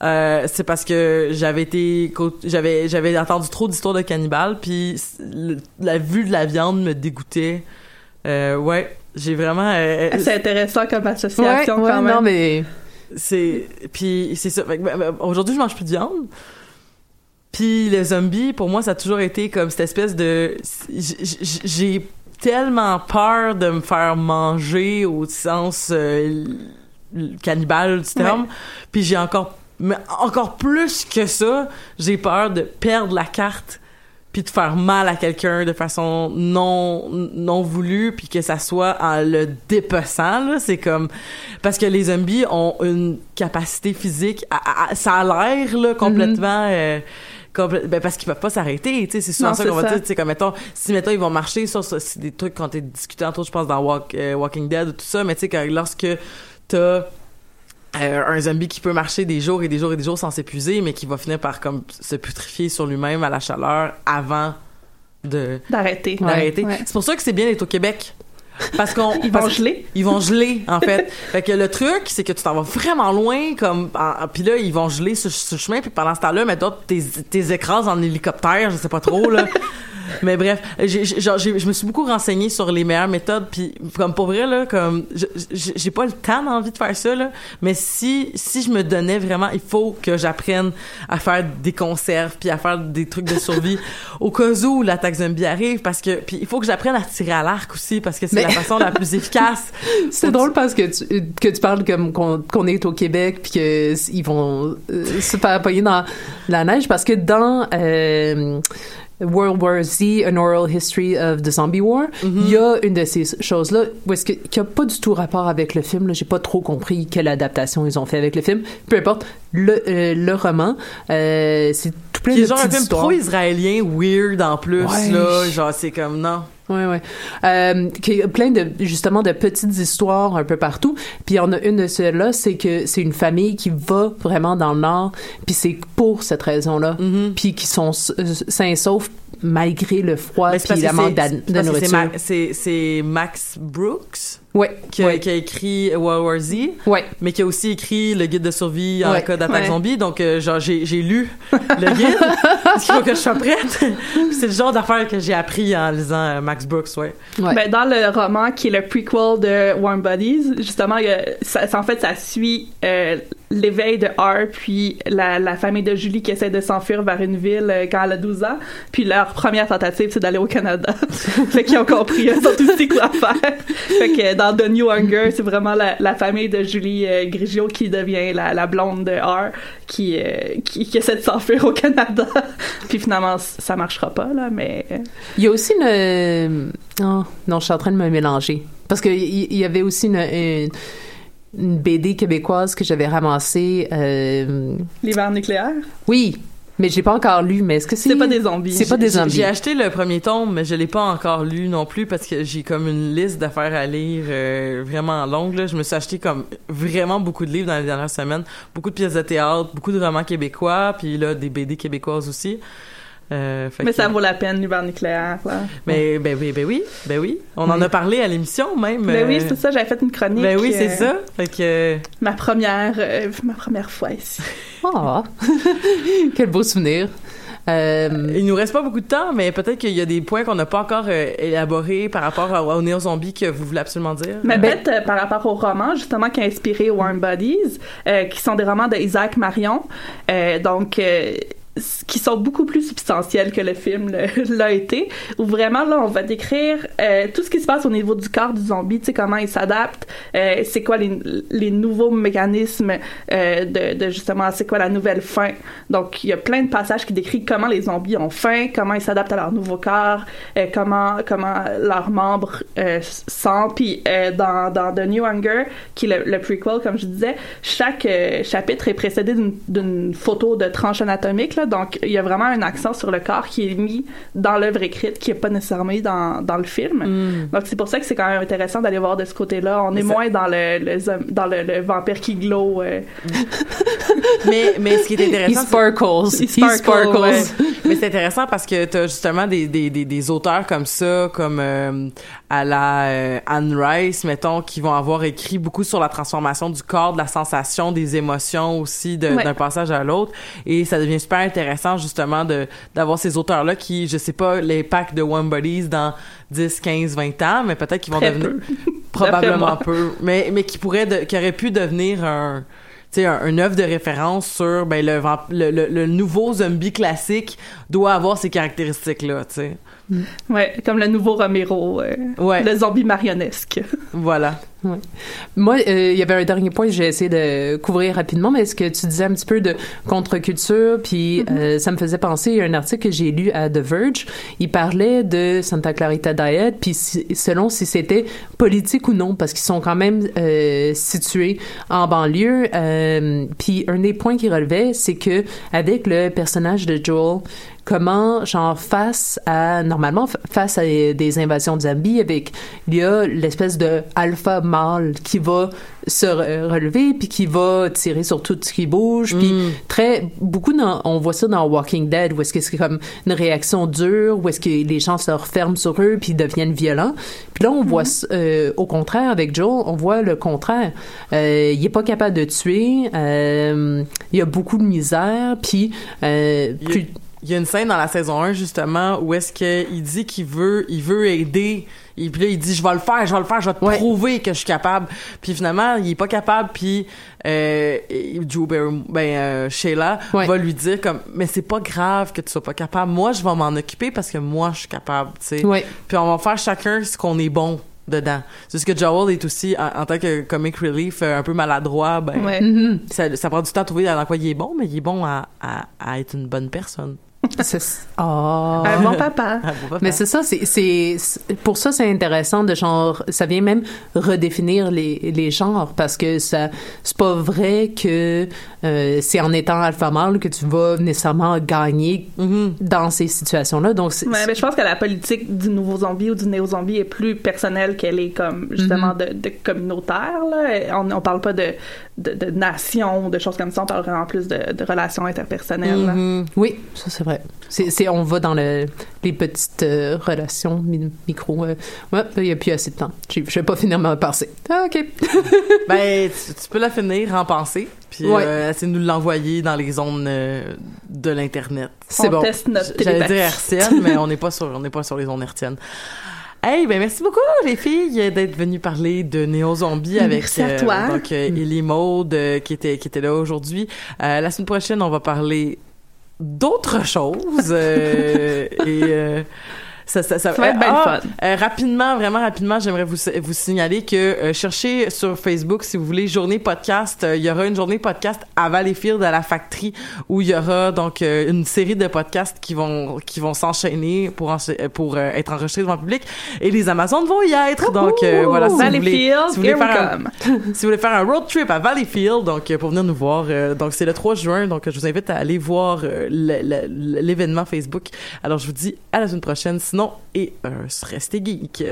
euh, c'est parce que j'avais été j'avais j'avais entendu trop d'histoires de cannibales puis la vue de la viande me dégoûtait. Euh, ouais j'ai vraiment euh, C'est intéressant comme association ouais, quand même. non, mais c'est puis c'est ça. Ben, ben, aujourd'hui je mange plus de viande. Puis les zombies pour moi ça a toujours été comme cette espèce de j- j- j'ai tellement peur de me faire manger au sens euh, cannibale du terme puis j'ai encore mais encore plus que ça j'ai peur de perdre la carte puis de faire mal à quelqu'un de façon non non voulue puis que ça soit en le dépeçant là. C'est comme parce que les zombies ont une capacité physique à- à- ça a l'air là complètement euh, complè- ben parce qu'ils peuvent pas s'arrêter tu sais c'est souvent Non, ça c'est qu'on va dire sais comme mettons si mettons ils vont marcher sur c'est des trucs quand t'es discuté entre autres je pense dans Walk- euh, Walking Dead ou tout ça mais tu sais lorsque t'as euh, un zombie qui peut marcher des jours et des jours et des jours sans s'épuiser, mais qui va finir par comme se putrifier sur lui-même à la chaleur avant de D'arrêter. d'arrêter. Ouais. C'est pour ça que c'est bien d'être au Québec. Parce qu'on Ils vont geler. ils vont geler en fait. fait que le truc c'est que tu t'en vas vraiment loin comme puis là ils vont geler sur, sur le chemin puis pendant ce temps-là mais t'es t'es écrases en hélicoptère, je sais pas trop là. Mais bref, j'ai, genre, j'ai- je me suis beaucoup renseignée sur les meilleures méthodes, puis comme pour vrai là, comme j'ai pas le temps d'envie de faire ça là, mais si si je me donnais vraiment, il faut que j'apprenne à faire des conserves, puis à faire des trucs de survie au cas où l'attaque zombie arrive, parce que puis il faut que j'apprenne à tirer à l'arc aussi, parce que c'est Mais- la façon la plus efficace. c'est drôle parce que tu, que tu parles comme qu'on qu'on est au Québec puis que s- ils vont euh, se faire pogner dans la neige parce que dans euh, World War Z, An Oral History of the Zombie War, il y a une de ces choses-là où est-ce que qui a pas du tout rapport avec le film. J'ai pas trop compris quelle adaptation ils ont fait avec le film. Peu importe, le, euh, le roman, euh, c'est plein Qui de genre un film pro-israélien weird en plus, Ouais. là. Genre, c'est comme, non. Ouais, ouais. Euh, qui est plein de, justement, de petites histoires un peu partout. Puis il y en a une de celles-là, c'est que c'est une famille qui va vraiment dans le Nord, puis c'est pour cette raison-là. Mm-hmm. Puis qui sont euh, sains et saufs malgré le froid puis la que manque de nourriture. C'est Max Brooks? Ouais, qui a, ouais. qui a écrit World War Z, Ouais. mais qui a aussi écrit le guide de survie en Ouais. cas d'attaque Ouais. zombie. Donc, euh, genre, j'ai lu le guide parce qu'il faut que je sois prête? c'est le genre d'affaires que j'ai appris en lisant euh, Max Brooks, ouais. Ouais. Ben, dans le roman qui est le prequel de Warm Bodies, justement, a- ça, ça- en fait, ça suit euh, l'éveil de R, puis la, la famille de Julie qui essaie de s'enfuir vers une ville euh, quand elle a 12 ans, puis leur première tentative, c'est d'aller au Canada. fait qu'ils ont compris, ils ont tout dit quoi faire. fait que dans The New Hunger, c'est vraiment la, la famille de Julie euh, Grigio qui devient la, la blonde de R, qui, euh, qui, qui essaie de s'enfuir au Canada. puis finalement, ça marchera pas, là, mais... euh, Il y a aussi une... Oh, non, je suis en train de me mélanger. Parce qu'il y, y avait aussi une, une, une BD québécoise que j'avais ramassée. euh, L'hiver nucléaire? Oui, mais j'ai pas encore lu. Mais est-ce que c'est... C'est pas des zombies. C'est pas des J'ai- zombies. J'ai acheté le premier tome, mais je l'ai pas encore lu non plus parce que j'ai comme une liste d'affaires à lire euh, vraiment longue. Là. Je me suis acheté comme vraiment beaucoup de livres dans les dernières semaines, beaucoup de pièces de théâtre, beaucoup de romans québécois, puis là des BD québécoises aussi. Euh, Mais que- ça vaut la peine, l'hiver nucléaire. Là. Mais ben, oui, ben oui, ben oui. On en a parlé à l'émission même. Ben oui, euh, c'est ça, j'avais fait une chronique. Ben oui, c'est euh, ça. Fait que Ma première, euh, ma première fois ici. Ah, quel beau souvenir. Euh, il nous reste pas beaucoup de temps, mais peut-être qu'il y a des points qu'on n'a pas encore euh, élaborés par rapport à- au néo zombie que vous voulez absolument dire. Mais Ben- peut-être euh, par rapport aux romans, justement, qui a inspiré Warm Bodies, euh, qui sont des romans de Isaac Marion. Euh, donc, euh, qui sont beaucoup plus substantiels que le film l'a été, où vraiment, là, on va décrire euh, tout ce qui se passe au niveau du corps du zombie, tu sais, comment il s'adapte, euh, c'est quoi les, les nouveaux mécanismes euh, de, de, justement, c'est quoi la nouvelle fin. Donc, il y a plein de passages qui décrivent comment les zombies ont faim, comment ils s'adaptent à leur nouveau corps, euh, comment, comment leurs membres euh, sentent. Puis, euh, dans, dans The New Hunger, qui est le, le prequel, comme je disais, chaque chapitre est précédé d'une photo de tranche anatomique, là, donc il y a vraiment un accent sur le corps qui est mis dans l'œuvre écrite, qui est pas nécessairement mis dans, dans le film. Mm. Donc c'est pour ça que c'est quand même intéressant d'aller voir de ce côté-là. On est ça- moins dans le, dans le, le vampire qui glow. euh. Mais, mais ce qui est he intéressant, c'est- sparkles. He He sparkles, sparkles. ouais. Mais c'est intéressant parce que t'as justement des, des, des, des auteurs comme ça, comme euh, à la euh, Anne Rice, mettons, qui vont avoir écrit beaucoup sur la transformation du corps, de la sensation, des émotions aussi Ouais. d'un passage à l'autre. Et ça devient super intéressant justement de d'avoir ces auteurs-là qui, je sais pas, l'impact de One Bodies dans 10, 15, 20 ans, mais peut-être qu'ils vont Très devenir peu. probablement peu, mais mais qui pourrait de- qui aurait pu devenir un sais un, un œuvre de référence sur ben le, le, le, le nouveau zombie classique doit avoir ces caractéristiques là, tu sais. Ouais, comme le nouveau Romero, euh, Ouais. le zombie marionnesque. Voilà. Moi, euh, il y avait un dernier point que j'ai essayé de couvrir rapidement, mais est-ce que tu disais un petit peu de contre-culture, puis euh, ça me faisait penser à un article que j'ai lu à The Verge. Il parlait de Santa Clarita Diet, puis si- selon si c'était politique ou non, parce qu'ils sont quand même euh, situés en banlieue. Puis un des points qu'il relevait, c'est que avec le personnage de Joel, comment genre face à normalement face à des invasions de zombies avec il y a l'espèce de alpha mâle qui va se re- relever puis qui va tirer sur tout ce qui bouge. Puis très beaucoup dans, on voit ça dans Walking Dead où est-ce que c'est comme une réaction dure où est-ce que les gens se referment sur eux puis deviennent violents. Puis là on voit s- euh, au contraire avec Joel on voit le contraire. Euh, il est pas capable de tuer euh, il y a beaucoup de misère puis euh, Il y a- plus Il y a une scène dans la saison 1 justement où est-ce que il dit qu'il veut il veut aider et puis là il dit je vais le faire, je vais le faire, je vais te Ouais. prouver que je suis capable. Puis finalement, il est pas capable puis euh, Drew ben euh, Sheila Ouais. va lui dire comme mais c'est pas grave que tu sois pas capable. Moi, je vais m'en occuper parce que moi je suis capable, tu sais. Ouais. Puis on va faire chacun ce qu'on est bon dedans. C'est ce que Joel est aussi en, en tant que comic relief euh, un peu maladroit, ben Ouais. Ça, ça prend du temps à trouver dans quoi il est bon, mais il est bon à, à, à être une bonne personne. Ah. Un bon papa. Un bon papa. Mais c'est ça, c'est, pour ça c'est intéressant de genre, ça vient même redéfinir les, les genres parce que ça, c'est pas vrai que euh, c'est en étant alpha mâle que tu vas nécessairement gagner Mm-hmm. dans ces situations-là. Donc Ouais, mais je pense que la politique du nouveau zombie ou du néo-zombie est plus personnelle qu'elle est comme justement de, de communautaire. Là. On, on parle pas de, de, de nation, de choses comme ça, on parle vraiment plus de, de relations interpersonnelles. Mhm. oui, ça c'est vrai. C'est, on va dans le, les petites euh, relations mi- micro. euh, ouais, il y a plus assez de temps. Je je vais pas finir ma pensée. Ah, ok. Ben, tu, tu peux la finir en pensée, puis Ouais. euh, essayer de nous l'envoyer dans les zones euh, de l'internet. C'est On bon. teste notre J'allais dire hertzienne, mais on n'est pas sur, on n'est pas sur les zones hertziennes. Hey, ben merci beaucoup les filles d'être venues parler de Néo Zombie avec Merci à toi. donc euh, Ellie Maude euh, qui était qui était là aujourd'hui. Euh, la semaine prochaine, on va parler d'autres choses euh, et euh, ça, ça, ça, Ça va être bien ah, fun. euh, rapidement, vraiment rapidement, j'aimerais vous, vous signaler que euh, cherchez sur Facebook si vous voulez journée podcast. euh, Il y aura une journée podcast à Valleyfield à la Factory où il y aura donc euh, une série de podcasts qui vont qui vont s'enchaîner pour encha- euh, pour euh, être enregistrés devant le public et les Amazones vont y être. Donc euh, voilà, si vous voulez, si vous voulez faire un, si vous voulez faire un road trip à Valleyfield, donc euh, pour venir nous voir, euh, donc c'est le 3 juin, donc je vous invite à aller voir euh, l'événement Facebook. Alors je vous dis à la semaine prochaine, sinon et euh, un Restez Geek.